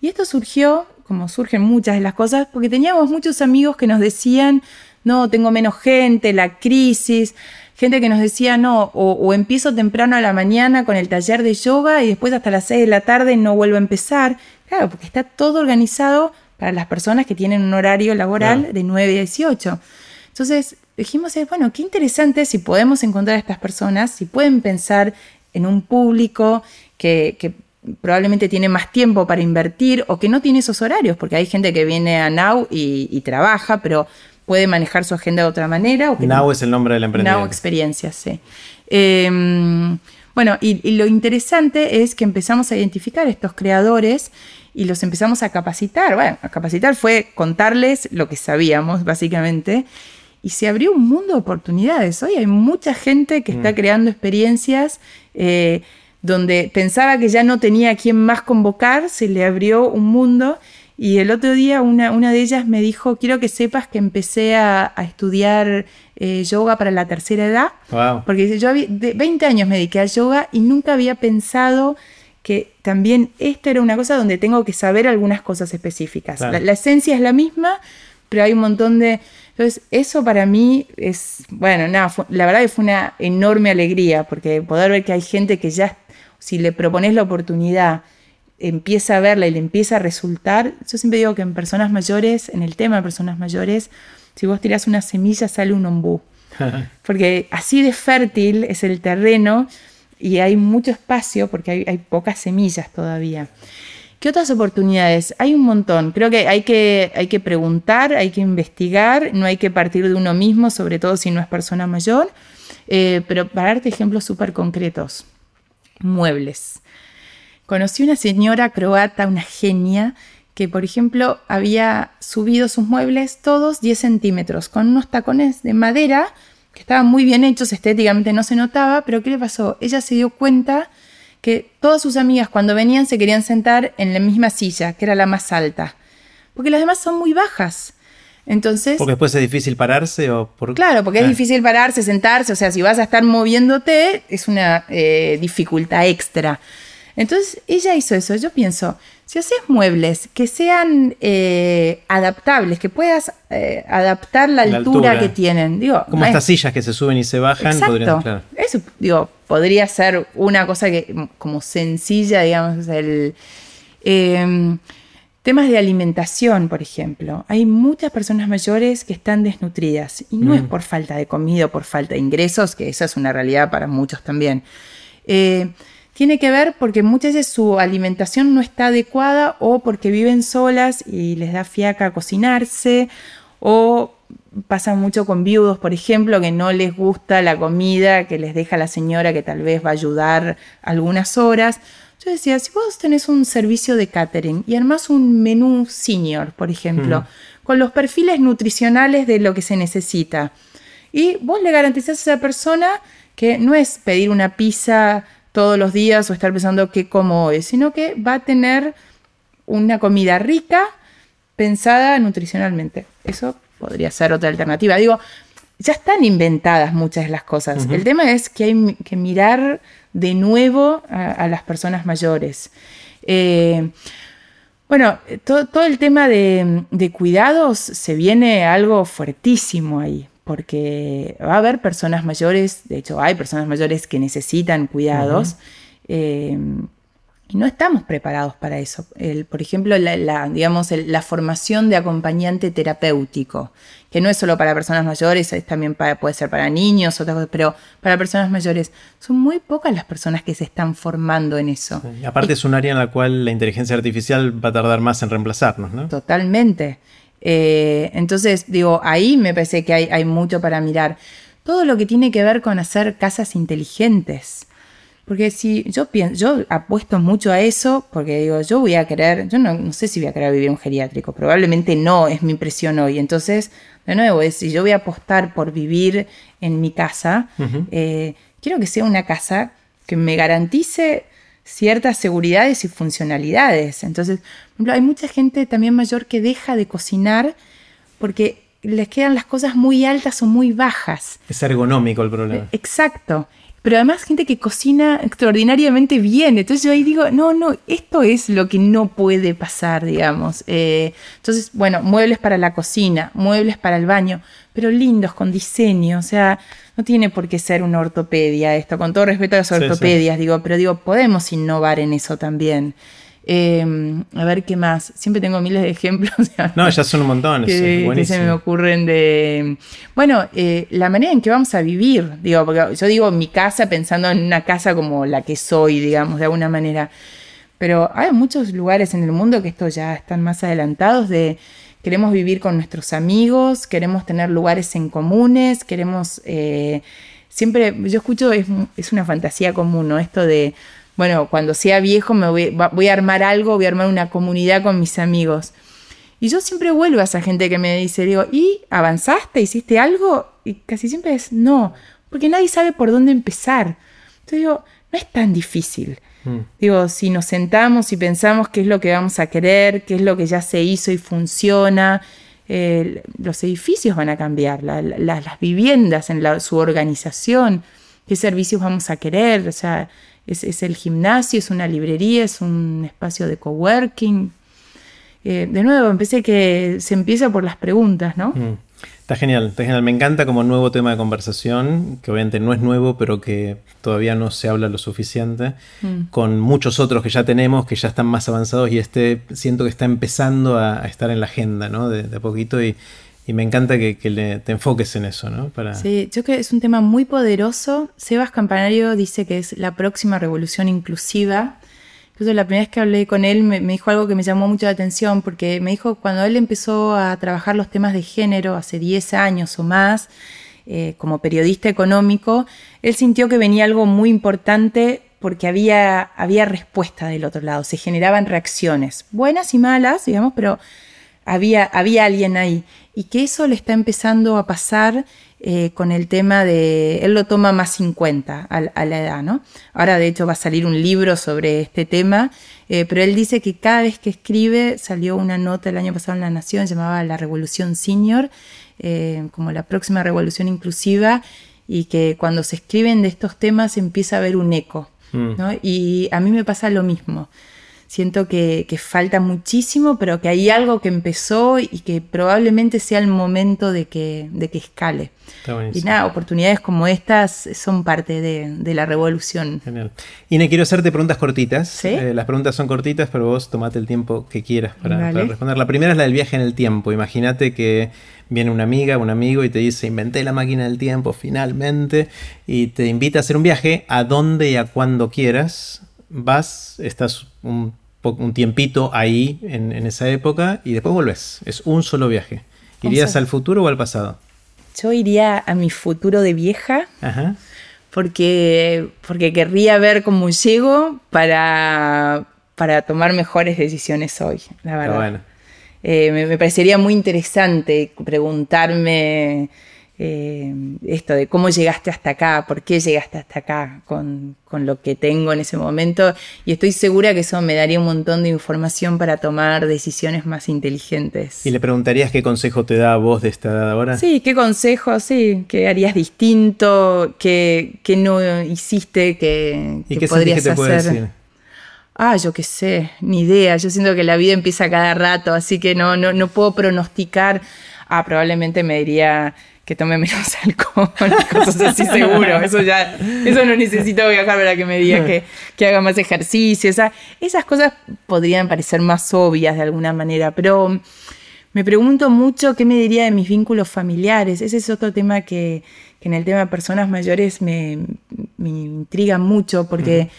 Y esto surgió, como surgen muchas de las cosas, porque teníamos muchos amigos que nos decían, no, tengo menos gente, la crisis, gente que nos decía, no, o, empiezo temprano a la mañana con el taller de yoga y después hasta las 6 de la tarde no vuelvo a empezar. Claro, porque está todo organizado para las personas que tienen un horario laboral de 9 a 18. Entonces dijimos, eh, bueno, qué interesante si podemos encontrar a estas personas, si pueden pensar en un público que, probablemente tiene más tiempo para invertir o que no tiene esos horarios, porque hay gente que viene a Now y trabaja, pero puede manejar su agenda de otra manera. O Now es el nombre de la empresa. Now Experiencias, sí. Em, bueno, y, lo interesante es que empezamos a identificar estos creadores y los empezamos a capacitar. Bueno, a capacitar fue contarles lo que sabíamos, básicamente. Y se abrió un mundo de oportunidades. Hoy hay mucha gente que está mm. creando experiencias eh, donde pensaba que ya no tenía a quién más convocar, se le abrió un mundo y el otro día una, una de ellas me dijo, quiero que sepas que empecé a, estudiar eh, yoga para la tercera edad. Porque yo de 20 años me dediqué a yoga y nunca había pensado que también esto era una cosa donde tengo que saber algunas cosas específicas. La, esencia es la misma, pero hay un montón de... Entonces, eso para mí es, bueno, nada, la verdad que fue una enorme alegría, porque poder ver que hay gente que ya, si le propones la oportunidad, empieza a verla y le empieza a resultar, yo siempre digo que en personas mayores, en el tema de personas mayores, si vos tirás una semilla sale un ombú. Porque así de fértil es el terreno y hay mucho espacio porque hay, pocas semillas todavía. ¿Qué otras oportunidades? Hay un montón. Creo que hay, que hay que preguntar, hay que investigar, no hay que partir de uno mismo, sobre todo si no es persona mayor. Eh, pero para darte ejemplos súper concretos, muebles. Conocí una señora croata, una genia, que por ejemplo había subido sus muebles todos 10 centímetros con unos tacones de madera que estaban muy bien hechos, estéticamente no se notaba, pero ¿qué le pasó? Ella se dio cuenta que todas sus amigas cuando venían se querían sentar en la misma silla, que era la más alta, porque las demás son muy bajas. Entonces, porque después es difícil pararse o por... Claro, porque es ah. difícil pararse, sentarse, o sea, si vas a estar moviéndote es una eh, dificultad extra. Entonces ella hizo eso. Yo pienso, si haces muebles que sean eh, adaptables, que puedas eh, adaptar la, altura, que tienen, digo, como estas sillas que se suben y se bajan, podrían, eso digo, podría ser una cosa que como sencilla, digamos, el em, temas de alimentación, por ejemplo. Hay muchas personas mayores que están desnutridas y no es mm. por falta de comida o por falta de ingresos, que esa es una realidad para muchos también. Eh, tiene que ver porque muchas veces su alimentación no está adecuada o porque viven solas y les da fiaca cocinarse o pasa mucho con viudos, por ejemplo, que no les gusta la comida que les deja la señora que tal vez va a ayudar algunas horas. Yo decía, si vos tenés un servicio de catering y armás un menú senior, por ejemplo, con los perfiles nutricionales de lo que se necesita, y vos le garantizás a esa persona que no es pedir una pizza todos los días o estar pensando qué como hoy, sino que va a tener una comida rica pensada nutricionalmente. Eso podría ser otra alternativa. Digo, ya están inventadas muchas de las cosas. El tema es que hay que mirar de nuevo a, las personas mayores. Eh, bueno, todo, el tema de, cuidados se viene algo fuertísimo ahí, porque va a haber personas mayores, de hecho hay personas mayores que necesitan cuidados. Eh, y no estamos preparados para eso. por ejemplo, la, digamos, la formación de acompañante terapéutico, que no es solo para personas mayores, es también puede ser para niños, otras pero para personas mayores. Son muy pocas las personas que se están formando en eso. aparte es un área en la cual la inteligencia artificial va a tardar más en reemplazarnos, ¿no? Totalmente. Eh, entonces, digo, ahí me parece que hay, hay mucho para mirar. Todo lo que tiene que ver con hacer casas inteligentes. Porque si yo pienso, yo apuesto mucho a eso, porque digo, yo voy a querer, yo no, sé si voy a querer vivir un geriátrico, probablemente no, es mi impresión hoy. Entonces, de nuevo, si yo voy a apostar por vivir en mi casa, eh, quiero que sea una casa que me garantice ciertas seguridades y funcionalidades. Entonces, por ejemplo, hay mucha gente también mayor que deja de cocinar porque les quedan las cosas muy altas o muy bajas. Es ergonómico el problema. Exacto pero además gente que cocina extraordinariamente bien. Entonces yo ahí digo, no, no, esto es lo que no puede pasar, digamos. Eh, entonces, bueno, muebles para la cocina, muebles para el baño, pero lindos, con diseño, o sea, no tiene por qué ser una ortopedia esto, con todo respeto a las ortopedias, digo, pero digo, podemos innovar en eso también. Em, a ver qué más. Siempre tengo miles de ejemplos. No, ya son un montón. Que, se me ocurren de. Bueno, eh, la manera en que vamos a vivir. Digo, porque yo digo mi casa pensando en una casa como la que soy, digamos, de alguna manera. Pero hay muchos lugares en el mundo que esto ya están más adelantados de queremos vivir con nuestros amigos, queremos tener lugares en comunes, queremos. Eh, siempre, yo escucho, es, es una fantasía común, ¿no? Esto de bueno, cuando sea viejo me voy, a armar algo, voy a armar una comunidad con mis amigos. Y yo siempre vuelvo a esa gente que me dice, digo, ¿y avanzaste? ¿Hiciste algo? Y casi siempre es no, porque nadie sabe por dónde empezar. Entonces digo, no es tan difícil. Mm. Digo, si nos sentamos y pensamos qué es lo que vamos a querer, qué es lo que ya se hizo y funciona, eh, los edificios van a cambiar, las viviendas en su organización, qué servicios vamos a querer, o sea, es, el gimnasio, es una librería, es un espacio de coworking. Eh, de nuevo, empecé que se empieza por las preguntas, ¿no? Mm. Está genial, está genial. Me encanta como nuevo tema de conversación, que obviamente no es nuevo, pero que todavía no se habla lo suficiente, mm. con muchos otros que ya tenemos, que ya están más avanzados y este siento que está empezando a, estar en la agenda, ¿no? De, de a poquito y, y me encanta que, te enfoques en eso, ¿no? Sí, yo creo que es un tema muy poderoso. Sebas Campanario dice que es la próxima revolución inclusiva. Incluso la primera vez que hablé con él me, dijo algo que me llamó mucho la atención, porque me dijo cuando él empezó a trabajar los temas de género hace 10 años o más, eh, como periodista económico, él sintió que venía algo muy importante porque había, había respuesta del otro lado, se generaban reacciones, buenas y malas, digamos, pero había, había alguien ahí y que eso le está empezando a pasar eh, con el tema de, él lo toma más 50 a, la edad, ¿no? Ahora de hecho va a salir un libro sobre este tema, eh, pero él dice que cada vez que escribe, salió una nota el año pasado en La Nación, llamaba La Revolución Senior, eh, como la próxima revolución inclusiva, y que cuando se escriben de estos temas empieza a haber un eco, mm. ¿no? Y a mí me pasa lo mismo siento que, falta muchísimo, pero que hay algo que empezó y que probablemente sea el momento de que, de que escale. Y nada, oportunidades como estas son parte de, la revolución. Genial. Ine, quiero hacerte preguntas cortitas. Eh, las preguntas son cortitas, pero vos tomate el tiempo que quieras para, responder. La primera es la del viaje en el tiempo. Imagínate que viene una amiga, un amigo y te dice, inventé la máquina del tiempo finalmente, y te invita a hacer un viaje a donde y a cuando quieras. Vas, estás un un tiempito ahí en, esa época y después vuelves. Es un solo viaje. ¿Irías al futuro o al pasado? Yo iría a mi futuro de vieja. Porque, porque querría ver cómo llego para, para tomar mejores decisiones hoy, la verdad. Eh, me, parecería muy interesante preguntarme eh, esto de cómo llegaste hasta acá, por qué llegaste hasta acá con, lo que tengo en ese momento. Y estoy segura que eso me daría un montón de información para tomar decisiones más inteligentes. ¿Y le preguntarías qué consejo te da a vos de esta edad ahora? Sí, qué consejo, sí, qué harías distinto, qué, no hiciste que, ¿Y qué podrías que te hacer. Decir? Ah, yo qué sé, ni idea. Yo siento que la vida empieza cada rato, así que no, no, no puedo pronosticar. Ah, probablemente me diría que tome menos alcohol, cosas así seguro. Eso ya, eso no necesito viajar para que me diga que, que haga más ejercicio. esas cosas podrían parecer más obvias de alguna manera, pero me pregunto mucho qué me diría de mis vínculos familiares. Ese es otro tema que, en el tema de personas mayores me, me intriga mucho porque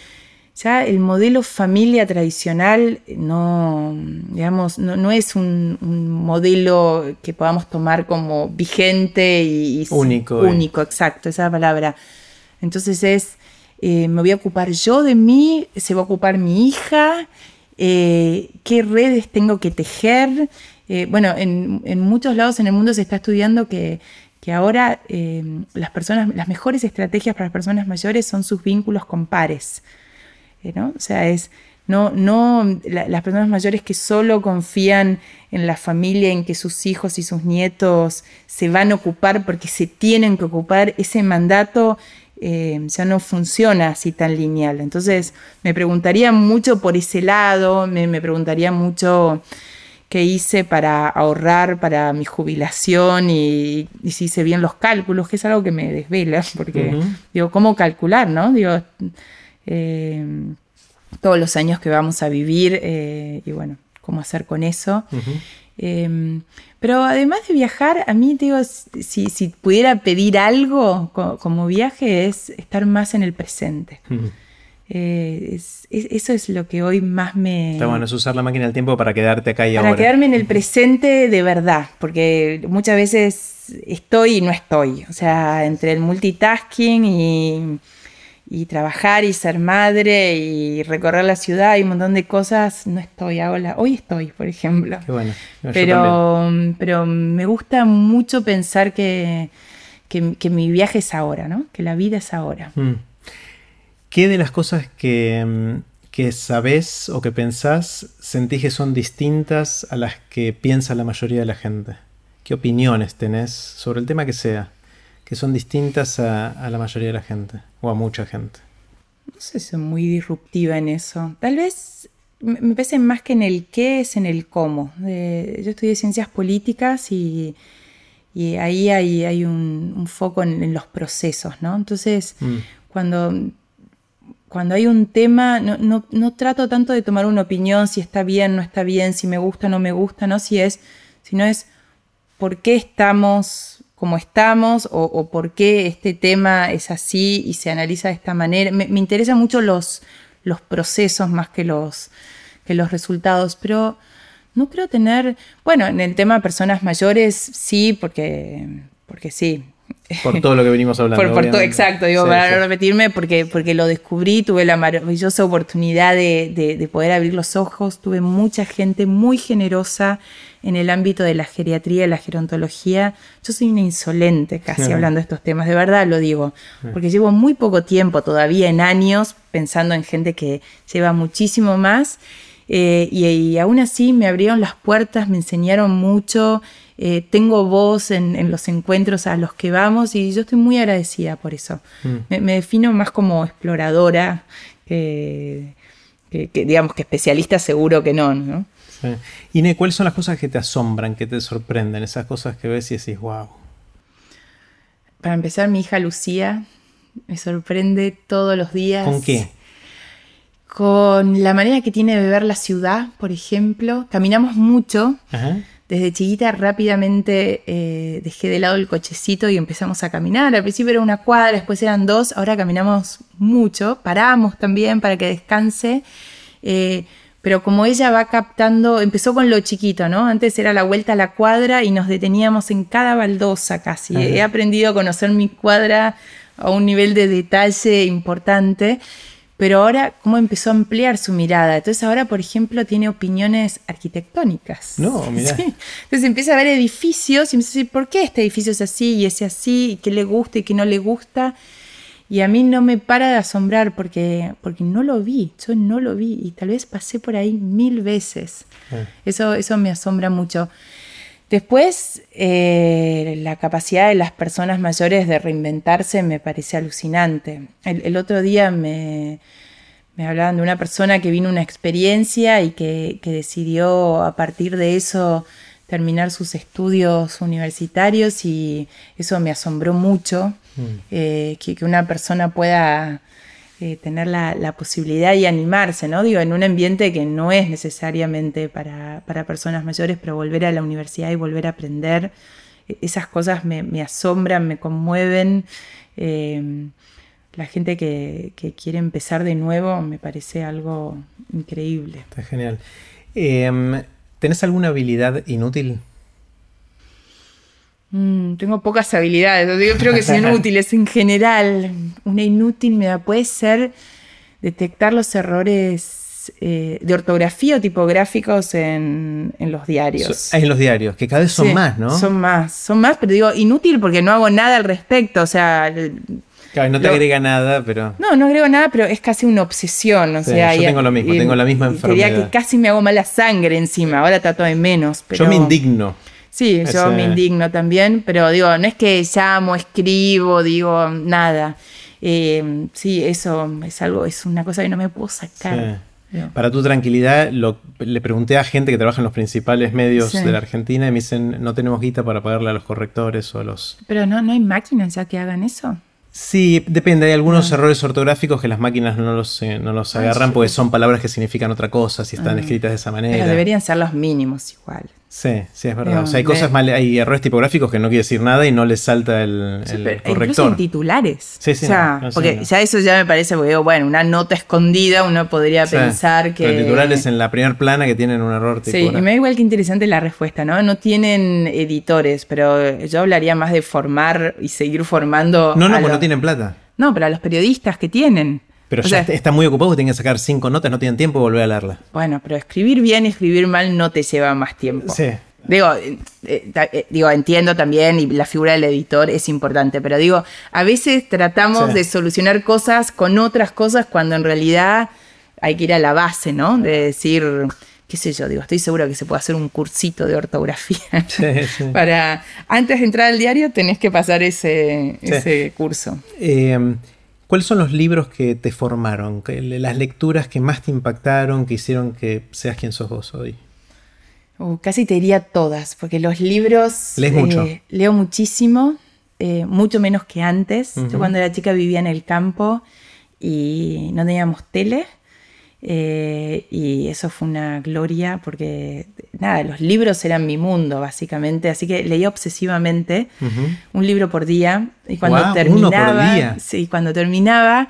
ya el modelo familia tradicional no, digamos, no, es un, modelo que podamos tomar como vigente y, único. Eh. Único, exacto, esa palabra. Entonces es, eh, me voy a ocupar yo de mí, se va a ocupar mi hija, eh, qué redes tengo que tejer. bueno, en, en, muchos lados en el mundo se está estudiando que, que ahora las personas, las mejores estrategias para las personas mayores son sus vínculos con pares. ¿No? O sea, es no, no las personas mayores que solo confían en la familia, en que sus hijos y sus nietos se van a ocupar porque se tienen que ocupar, ese mandato eh, ya no funciona así tan lineal. Entonces, me preguntaría mucho por ese lado, me, preguntaría mucho qué hice para ahorrar para mi jubilación y, si hice bien los cálculos, que es algo que me desvela, porque digo, ¿cómo calcular, no? Digo, eh, todos los años que vamos a vivir eh, y bueno, cómo hacer con eso. Em, pero además de viajar, a mí digo, si, si pudiera pedir algo como viaje es estar más en el presente. Eh, eso es lo que hoy más me... Está bueno, es usar la máquina del tiempo para quedarte acá y ahora. Para quedarme en el presente de verdad, porque muchas veces estoy y no estoy. O sea, entre el multitasking y y trabajar y ser madre y recorrer la ciudad y un montón de cosas, no estoy, hago hoy estoy, por ejemplo. Qué bueno. pero, pero me gusta mucho pensar que, mi viaje es ahora, ¿no? Que la vida es ahora. Mm. ¿Qué de las cosas que, que sabes o que pensás sentís que son distintas a las que piensa la mayoría de la gente? ¿Qué opiniones tenés sobre el tema que sea? que son distintas a, la mayoría de la gente o a mucha gente. No sé, soy muy disruptiva en eso. Tal vez me pese más que en el qué es en el cómo. yo estudié ciencias políticas y, ahí hay, un, foco en, los procesos, ¿no? Entonces, mm. cuando, cuando hay un tema, no, no, trato tanto de tomar una opinión si está bien, no está bien, si me gusta, no me gusta, ¿no? Si es, sino es por qué estamos como estamos o, por qué este tema es así y se analiza de esta manera. Me, interesan mucho los, los procesos más que los, que los resultados, pero no creo tener, bueno, en el tema de personas mayores sí, porque, porque sí, por todo lo que venimos hablando. por, todo, exacto, digo, para no repetirme, porque, porque lo descubrí, tuve la maravillosa oportunidad de, poder abrir los ojos, tuve mucha gente muy generosa en el ámbito de la geriatría y la gerontología. Yo soy una insolente casi hablando de estos temas, de verdad lo digo, porque llevo muy poco tiempo todavía en años pensando en gente que lleva muchísimo más. Eh, y aún así me abrieron las puertas, me enseñaron mucho, eh, tengo voz en, los encuentros a los que vamos y yo estoy muy agradecida por eso. Mm. Me, defino más como exploradora que, digamos que especialista seguro que no. ¿no? Sí. ¿cuáles son las cosas que te asombran, que te sorprenden? Esas cosas que ves y decís, wow. Para empezar, mi hija Lucía me sorprende todos los días. ¿Con qué? Con la manera que tiene de ver la ciudad, por ejemplo. Caminamos mucho. Ajá desde chiquita rápidamente eh, dejé de lado el cochecito y empezamos a caminar. Al principio era una cuadra, después eran dos, ahora caminamos mucho, paramos también para que descanse. Eh, pero como ella va captando, empezó con lo chiquito, ¿no? Antes era la vuelta a la cuadra y nos deteníamos en cada baldosa casi. He aprendido a conocer mi cuadra a un nivel de detalle importante pero ahora cómo empezó a ampliar su mirada. Entonces ahora, por ejemplo, tiene opiniones arquitectónicas. No, mira. Entonces empieza a ver edificios y empieza a decir, ¿por qué este edificio es así y ese así? ¿Y qué le gusta y qué no le gusta? Y a mí no me para de asombrar porque, porque no lo vi, yo no lo vi y tal vez pasé por ahí mil veces. Ah. Eso, eso me asombra mucho. Después, eh, la capacidad de las personas mayores de reinventarse me parece alucinante. El, otro día me, hablaban de una persona que vino una experiencia y que, decidió a partir de eso terminar sus estudios universitarios y eso me asombró mucho, mm. eh, que, una persona pueda eh, tener la, posibilidad y animarse, ¿no? Digo, en un ambiente que no es necesariamente para, personas mayores, pero volver a la universidad y volver a aprender, e, esas cosas me, asombran, me conmueven. Em, la gente que, quiere empezar de nuevo me parece algo increíble. Está genial. Em, ¿Tenés alguna habilidad inútil? Mm, tengo pocas habilidades, yo creo que son inútiles en general. Una inútil me da, puede ser detectar los errores eh, de ortografía o tipográficos en, los diarios. en los diarios, que cada vez son más, ¿no? Son más, son más, pero digo inútil porque no hago nada al respecto, o sea... Claro, no te agrega nada, pero... No, no agrego nada, pero es casi una obsesión, o sea... Yo tengo lo mismo, tengo la misma enfermedad. Diría que casi me hago mala sangre encima, ahora trato de menos, pero... Yo me indigno. Sí, yo me indigno también, pero digo, no es que llamo, escribo, digo, nada. Eh, sí, eso es algo, es una cosa que no me puedo sacar. Para tu tranquilidad, le pregunté a gente que trabaja en los principales medios de la Argentina y me dicen, no tenemos guita para pagarle a los correctores o a los... Pero no, no hay máquinas ya que hagan eso. Sí, depende. Hay algunos errores ortográficos que las máquinas no los, eh, no los agarran porque son palabras que significan otra cosa si están ah. escritas de esa manera. Pero deberían ser los mínimos igual. Sí, sí, es verdad. o sea, hay cosas mal, hay errores tipográficos que no quiere decir nada y no le salta el, corrector. Incluso en titulares. Sí, sí. O sea, porque ya eso ya me parece, porque bueno, una nota escondida uno podría pensar que. Pero titulares en la primera plana que tienen un error Sí, y me da igual que interesante la respuesta, ¿no? No tienen editores, pero yo hablaría más de formar y seguir formando. No, no, pues no tienen plata. No, pero a los periodistas que tienen. Pero ya está muy ocupado, tienen que sacar cinco notas, no tienen tiempo de volver a leerla. Bueno, pero escribir bien y escribir mal no te lleva más tiempo. Sí. Digo, eh, eh, digo, entiendo también, y la figura del editor es importante, pero digo, a veces tratamos de solucionar cosas con otras cosas cuando en realidad hay que ir a la base, ¿no? De decir, qué sé yo, digo, estoy seguro que se puede hacer un cursito de ortografía. Para, antes de entrar al diario tenés que pasar ese, ese curso. Eh, ¿Cuáles son los libros que te formaron? Las lecturas que más te impactaron, que hicieron que seas quien sos vos hoy. Uh, casi te diría todas, porque los libros... ¿Lees mucho? Eh, leo muchísimo, eh, mucho menos que antes. Yo cuando era chica vivía en el campo y no teníamos tele. Eh, y eso fue una gloria porque, nada, los libros eran mi mundo, básicamente. Así que leía obsesivamente un libro por día. Y cuando terminaba. Sí, cuando terminaba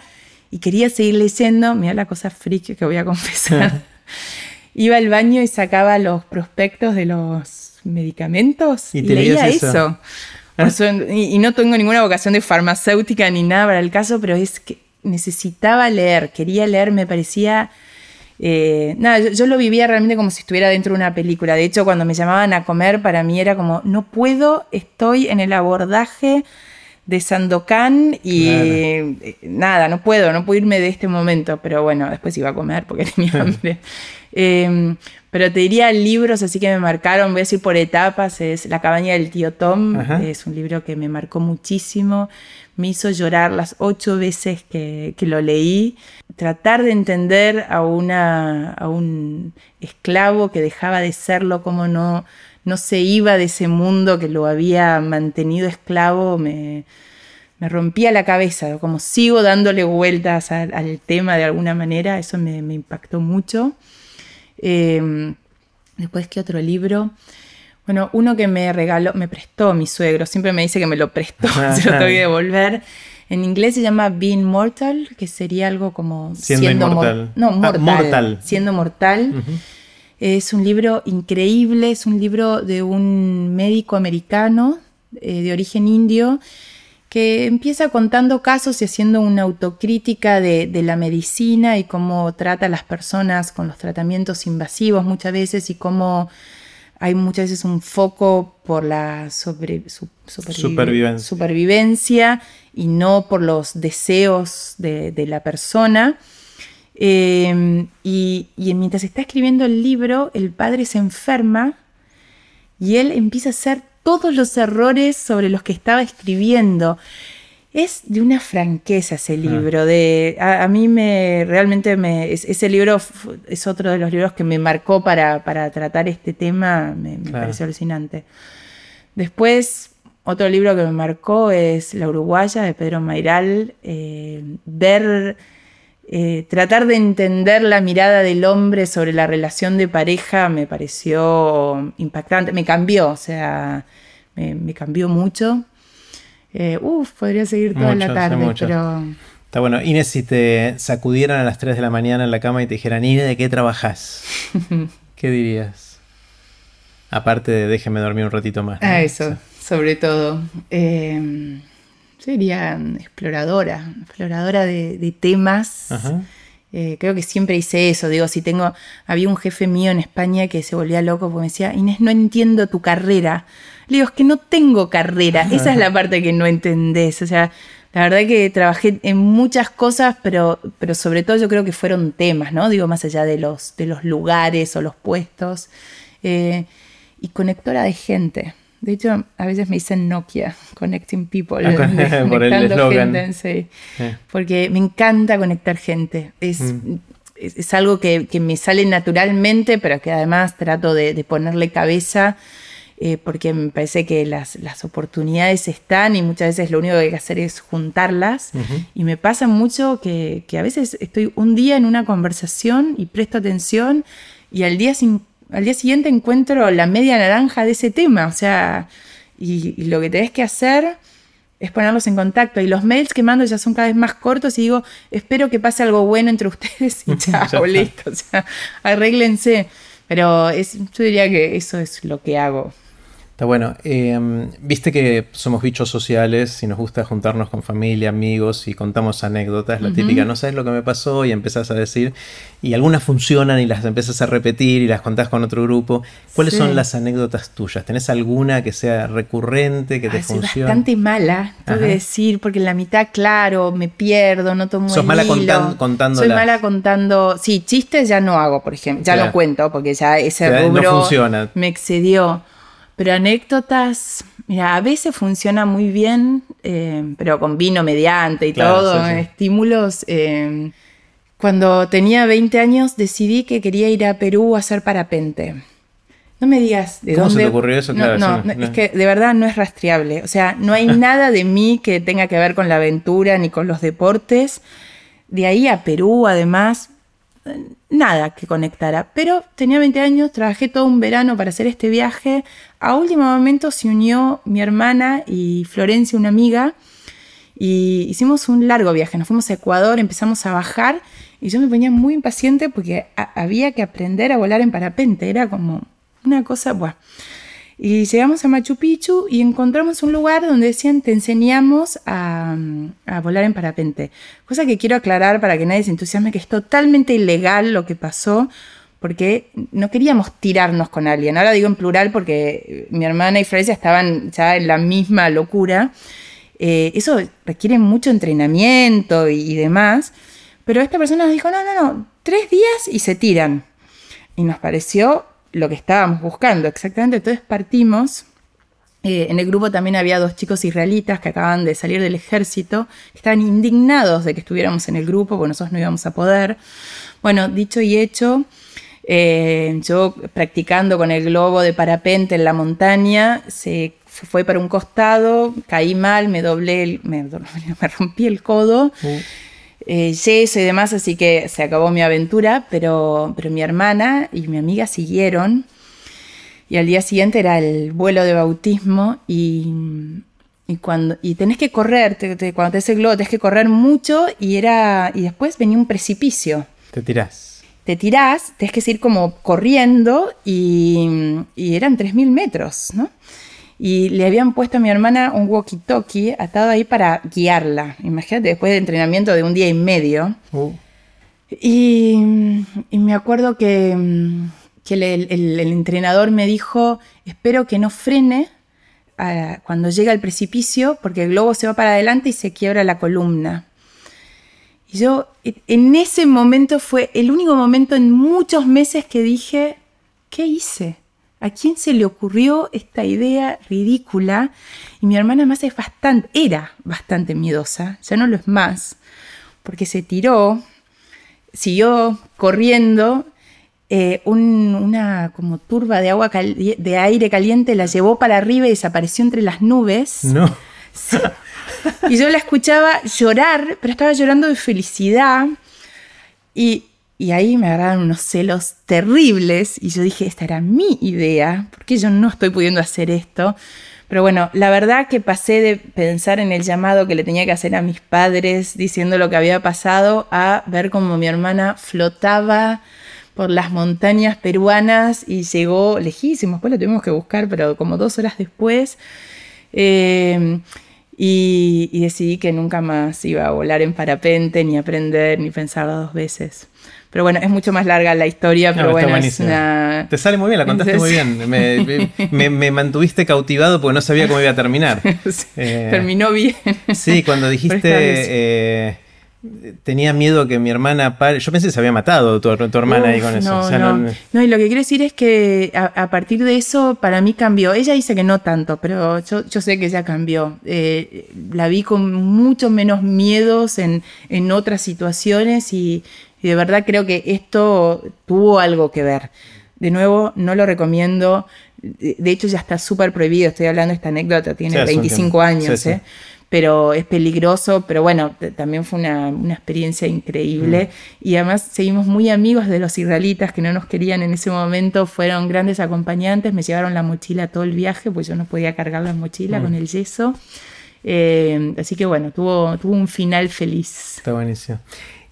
y quería seguir leyendo, mira la cosa freak que voy a confesar. Iba al baño y sacaba los prospectos de los medicamentos y, leía eso. Ah. y, y no tengo ninguna vocación de farmacéutica ni nada para el caso, pero es que necesitaba leer, quería leer, me parecía... Eh, nada, yo, lo vivía realmente como si estuviera dentro de una película. De hecho, cuando me llamaban a comer, para mí era como, no puedo, estoy en el abordaje de Sandokan y eh, nada, no puedo, no puedo irme de este momento. Pero bueno, después iba a comer porque tenía hambre. Em, pero te diría libros así que me marcaron, voy a decir por etapas, es La cabaña del tío Tom, es un libro que me marcó muchísimo me hizo llorar las ocho veces que, lo leí. Tratar de entender a, una, a un esclavo que dejaba de serlo, como no, no se iba de ese mundo que lo había mantenido esclavo, me, rompía la cabeza, como sigo dándole vueltas al, tema de alguna manera, eso me, impactó mucho. Em, después, ¿qué otro libro? Bueno, uno que me regaló, me prestó mi suegro, siempre me dice que me lo prestó, se lo tengo que devolver. En inglés se llama Being Mortal, que sería algo como siendo, inmortal. no, ah, mortal, Siendo mortal. Es un libro increíble, es un libro de un médico americano eh, de origen indio que empieza contando casos y haciendo una autocrítica de, la medicina y cómo trata a las personas con los tratamientos invasivos muchas veces y cómo hay muchas veces un foco por la supervivencia. y no por los deseos de, la persona. Em, y, y mientras está escribiendo el libro, el padre se enferma y él empieza a hacer todos los errores sobre los que estaba escribiendo. Es de una franqueza ese ah. libro. De, a, mí me realmente me, ese libro es otro de los libros que me marcó para, tratar este tema. Me, pareció alucinante. Después, otro libro que me marcó es La Uruguaya de Pedro Mairal. Eh, ver, eh, tratar de entender la mirada del hombre sobre la relación de pareja me pareció impactante. Me cambió, o sea me, cambió mucho. Eh, uf, podría seguir toda la tarde, pero... Está bueno. Inés, si te sacudieran a las 3 de la mañana en la cama y te dijeran, Inés, ¿de qué trabajas? ¿Qué dirías? Aparte de déjeme dormir un ratito más. Ah, eso, sobre todo. Eh, sería exploradora, exploradora de, temas. Eh, creo que siempre hice eso. Digo, si tengo. Había un jefe mío en España que se volvía loco porque me decía, Inés, no entiendo tu carrera. Le digo, es que no tengo carrera. Esa es la parte que no entendés. O sea, la verdad que trabajé en muchas cosas, pero, pero sobre todo yo creo que fueron temas, ¿no? Digo, más allá de los, de los lugares o los puestos. Eh, y conectora de gente. De hecho, a veces me dicen Nokia, Connecting People. Ah, por el sí. Porque me encanta conectar gente. Es, mm. es, algo que, me sale naturalmente, pero que además trato de ponerle cabeza eh, porque me parece que las, oportunidades están y muchas veces lo único que hay que hacer es juntarlas. Y me pasa mucho que, a veces estoy un día en una conversación y presto atención y al día, al día siguiente encuentro la media naranja de ese tema. O sea, y, lo que tenés que hacer es ponerlos en contacto. Y los mails que mando ya son cada vez más cortos y digo, espero que pase algo bueno entre ustedes y chao, listo. O sea, arréglense. Pero es, yo diría que eso es lo que hago. Está bueno. Em, viste que somos bichos sociales y nos gusta juntarnos con familia, amigos y contamos anécdotas. La típica, no sabes lo que me pasó y empezás a decir. Y algunas funcionan y las empiezas a repetir y las contás con otro grupo. ¿Cuáles son las anécdotas tuyas? ¿Tenés alguna que sea recurrente, que te funcione? Soy bastante mala, tengo que decir, porque en la mitad, claro, me pierdo, no tomo ¿Sos mala contando? Soy mala contando. Sí, chistes ya no hago, por ejemplo. Ya lo cuento, porque ya ese rubro me excedió. Pero anécdotas, mira, a veces funciona muy bien, eh, pero con vino mediante y todo, estímulos. Eh, cuando tenía 20 años decidí que quería ir a Perú a hacer parapente. No me digas de ¿Cómo dónde. se te ocurrió eso? no, no, es que de verdad no es rastreable. O sea, no hay nada de mí que tenga que ver con la aventura ni con los deportes. De ahí a Perú, además, nada que conectara. Pero tenía 20 años, trabajé todo un verano para hacer este viaje. A último momento se unió mi hermana y Florencia, una amiga, y hicimos un largo viaje. Nos fuimos a Ecuador, empezamos a bajar y yo me ponía muy impaciente porque había que aprender a volar en parapente. Era como una cosa, bueno. Y llegamos a Machu Picchu y encontramos un lugar donde decían te enseñamos a, volar en parapente. Cosa que quiero aclarar para que nadie se entusiasme que es totalmente ilegal lo que pasó porque no queríamos tirarnos con alguien. Ahora digo en plural porque mi hermana y Florencia estaban ya en la misma locura. Eh, eso requiere mucho entrenamiento y, y demás. Pero esta persona nos dijo, no, no, no, tres días y se tiran. Y nos pareció lo que estábamos buscando exactamente. Entonces partimos. Eh, en el grupo también había dos chicos israelitas que acaban de salir del ejército, que estaban indignados de que estuviéramos en el grupo, porque nosotros no íbamos a poder. Bueno, dicho y hecho, eh, yo practicando con el globo de parapente en la montaña, se fue para un costado, caí mal, me doblé, me, me, rompí el codo. Uh eh, yeso y demás, así que se acabó mi aventura, pero, pero mi hermana y mi amiga siguieron. Y al día siguiente era el vuelo de bautismo y, y cuando, y tenés que correr, cuando te hace el globo tenés que correr mucho y, era, y después venía un precipicio. Te tirás. Te tirás, tenés que seguir como corriendo y, y eran 3.000 metros, ¿no? Y le habían puesto a mi hermana un walkie-talkie atado ahí para guiarla. Imagínate, después de entrenamiento de un día y medio. Uh. Y, me acuerdo que, el, entrenador me dijo, espero que no frene cuando llegue al precipicio, porque el globo se va para adelante y se quiebra la columna. Y yo, en ese momento fue el único momento en muchos meses que dije, ¿qué hice? ¿A quién se le ocurrió esta idea ridícula? Y mi hermana más es bastante, era bastante miedosa, ya no lo es más, porque se tiró, siguió corriendo, eh, una como turba de agua de aire caliente la llevó para arriba y desapareció entre las nubes. No. Y yo la escuchaba llorar, pero estaba llorando de felicidad. Y y ahí me agarraron unos celos terribles y yo dije, esta era mi idea, porque yo no estoy pudiendo hacer esto? Pero bueno, la verdad que pasé de pensar en el llamado que le tenía que hacer a mis padres diciendo lo que había pasado a ver cómo mi hermana flotaba por las montañas peruanas y llegó lejísimo, después la tuvimos que buscar, pero como dos horas después. Eh, y, y, decidí que nunca más iba a volar en parapente, ni aprender, ni pensarlo dos veces. Pero bueno, es mucho más larga la historia, pero bueno, es una... Te sale muy bien, la contaste muy bien. Me, mantuviste cautivado porque no sabía cómo iba a terminar. Eh, terminó bien. Sí, cuando dijiste... Eh, tenía miedo que mi hermana Yo pensé que se había matado tu, hermana ahí con eso. No, no. y lo que quiero decir es que a, partir de eso para mí cambió. Ella dice que no tanto, pero yo, yo sé que ella cambió. Eh, la vi con mucho menos miedos en, en otras situaciones y, y de verdad creo que esto tuvo algo que ver. De nuevo, no lo recomiendo. De hecho, ya está súper prohibido. Estoy hablando de esta anécdota, tiene 25 años, ¿eh? pero es peligroso. Pero bueno, también fue una, experiencia increíble. Mm. Y además seguimos muy amigos de los israelitas que no nos querían en ese momento. Fueron grandes acompañantes. Me llevaron la mochila todo el viaje, pues yo no podía cargar la mochila mm. con el yeso. Eh, así que bueno, tuvo, tuvo un final feliz. Está buenísimo.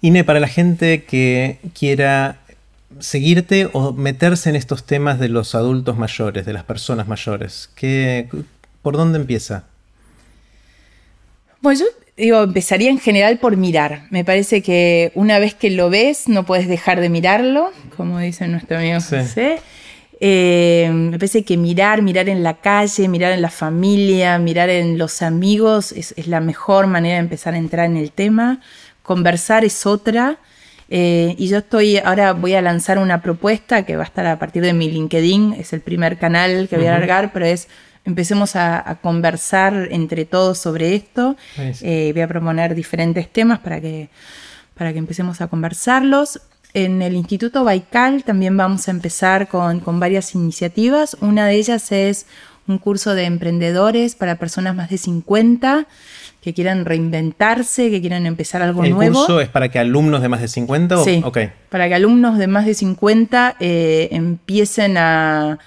Ine, para la gente que quiera seguirte o meterse en estos temas de los adultos mayores, de las personas mayores, ¿qué, ¿por dónde empieza? Bueno, yo digo, empezaría en general por mirar. Me parece que una vez que lo ves, no puedes dejar de mirarlo, como dice nuestro amigo José. Eh, me parece que mirar, mirar en la calle, mirar en la familia, mirar en los amigos es, es la mejor manera de empezar a entrar en el tema conversar es otra. Eh, y yo estoy, ahora voy a lanzar una propuesta que va a estar a partir de mi LinkedIn, es el primer canal que voy a largar, pero es empecemos a, conversar entre todos sobre esto. Eh, voy a proponer diferentes temas para que, para que empecemos a conversarlos. En el Instituto Baikal también vamos a empezar con, con varias iniciativas. Una de ellas es un curso de emprendedores para personas más de 50 que quieran reinventarse, que quieran empezar algo nuevo. ¿El curso es para que alumnos de más de 50? Sí, para que alumnos de más de 50 eh, empiecen a,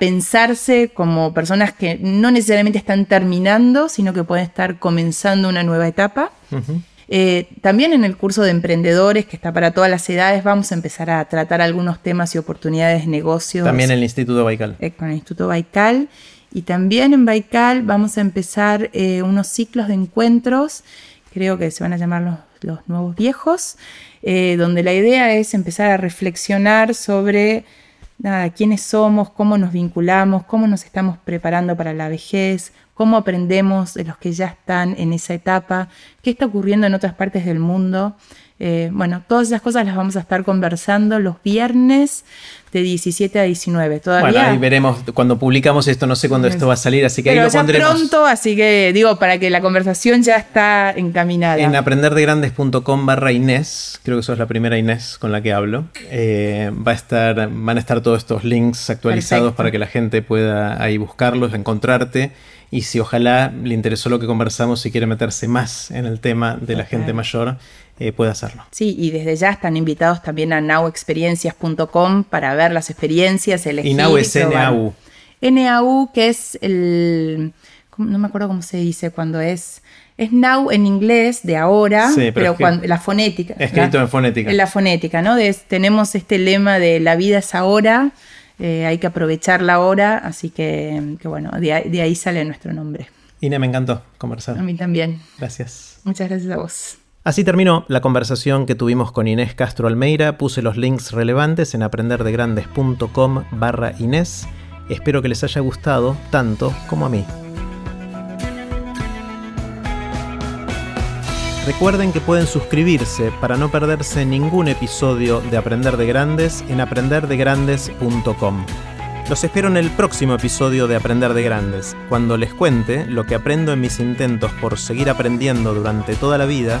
pensarse como personas que no necesariamente están terminando, sino que pueden estar comenzando una nueva etapa. Eh, también en el curso de emprendedores, que está para todas las edades, vamos a empezar a tratar algunos temas y oportunidades de negocios. También en el Instituto Baikal. Eh, con el Instituto Baikal. Y también en Baikal vamos a empezar eh, unos ciclos de encuentros, creo que se van a llamar los, nuevos viejos, eh, donde la idea es empezar a reflexionar sobre nada, quiénes somos, cómo nos vinculamos, cómo nos estamos preparando para la vejez, cómo aprendemos de los que ya están en esa etapa, qué está ocurriendo en otras partes del mundo. Eh, bueno, todas esas cosas las vamos a estar conversando los viernes de 17 a 19. Todavía. Bueno, ahí veremos cuando publicamos esto, no sé cuándo esto va a salir, así que ahí lo ya pronto, así que digo, para que la conversación ya está encaminada. En aprenderdegrandes.com barra Inés, creo que eso es la primera Inés con la que hablo, eh, va a estar, van a estar todos estos links actualizados para que la gente pueda ahí buscarlos, encontrarte y si ojalá le interesó lo que conversamos y quiere meterse más en el tema de la gente mayor, eh, puede hacerlo. Sí, y desde ya están invitados también a nowexperiencias.com para ver las experiencias, elegir. Y Now es NAU. NAU, que es el. No me acuerdo cómo se dice cuando es. Es now en inglés de ahora, pero, cuando, la fonética. Escrito en fonética. En la fonética, ¿no? tenemos este lema de la vida es ahora, eh, hay que aprovechar la hora, así que, bueno, de, ahí sale nuestro nombre. Ine, me encantó conversar. A mí también. Gracias. Muchas gracias a vos. Así terminó la conversación que tuvimos con Inés Castro Almeida. Puse los links relevantes en aprenderdegrandes.com barra Inés. Espero que les haya gustado tanto como a mí. Recuerden que pueden suscribirse para no perderse ningún episodio de Aprender de Grandes en aprenderdegrandes.com. Los espero en el próximo episodio de Aprender de Grandes, cuando les cuente lo que aprendo en mis intentos por seguir aprendiendo durante toda la vida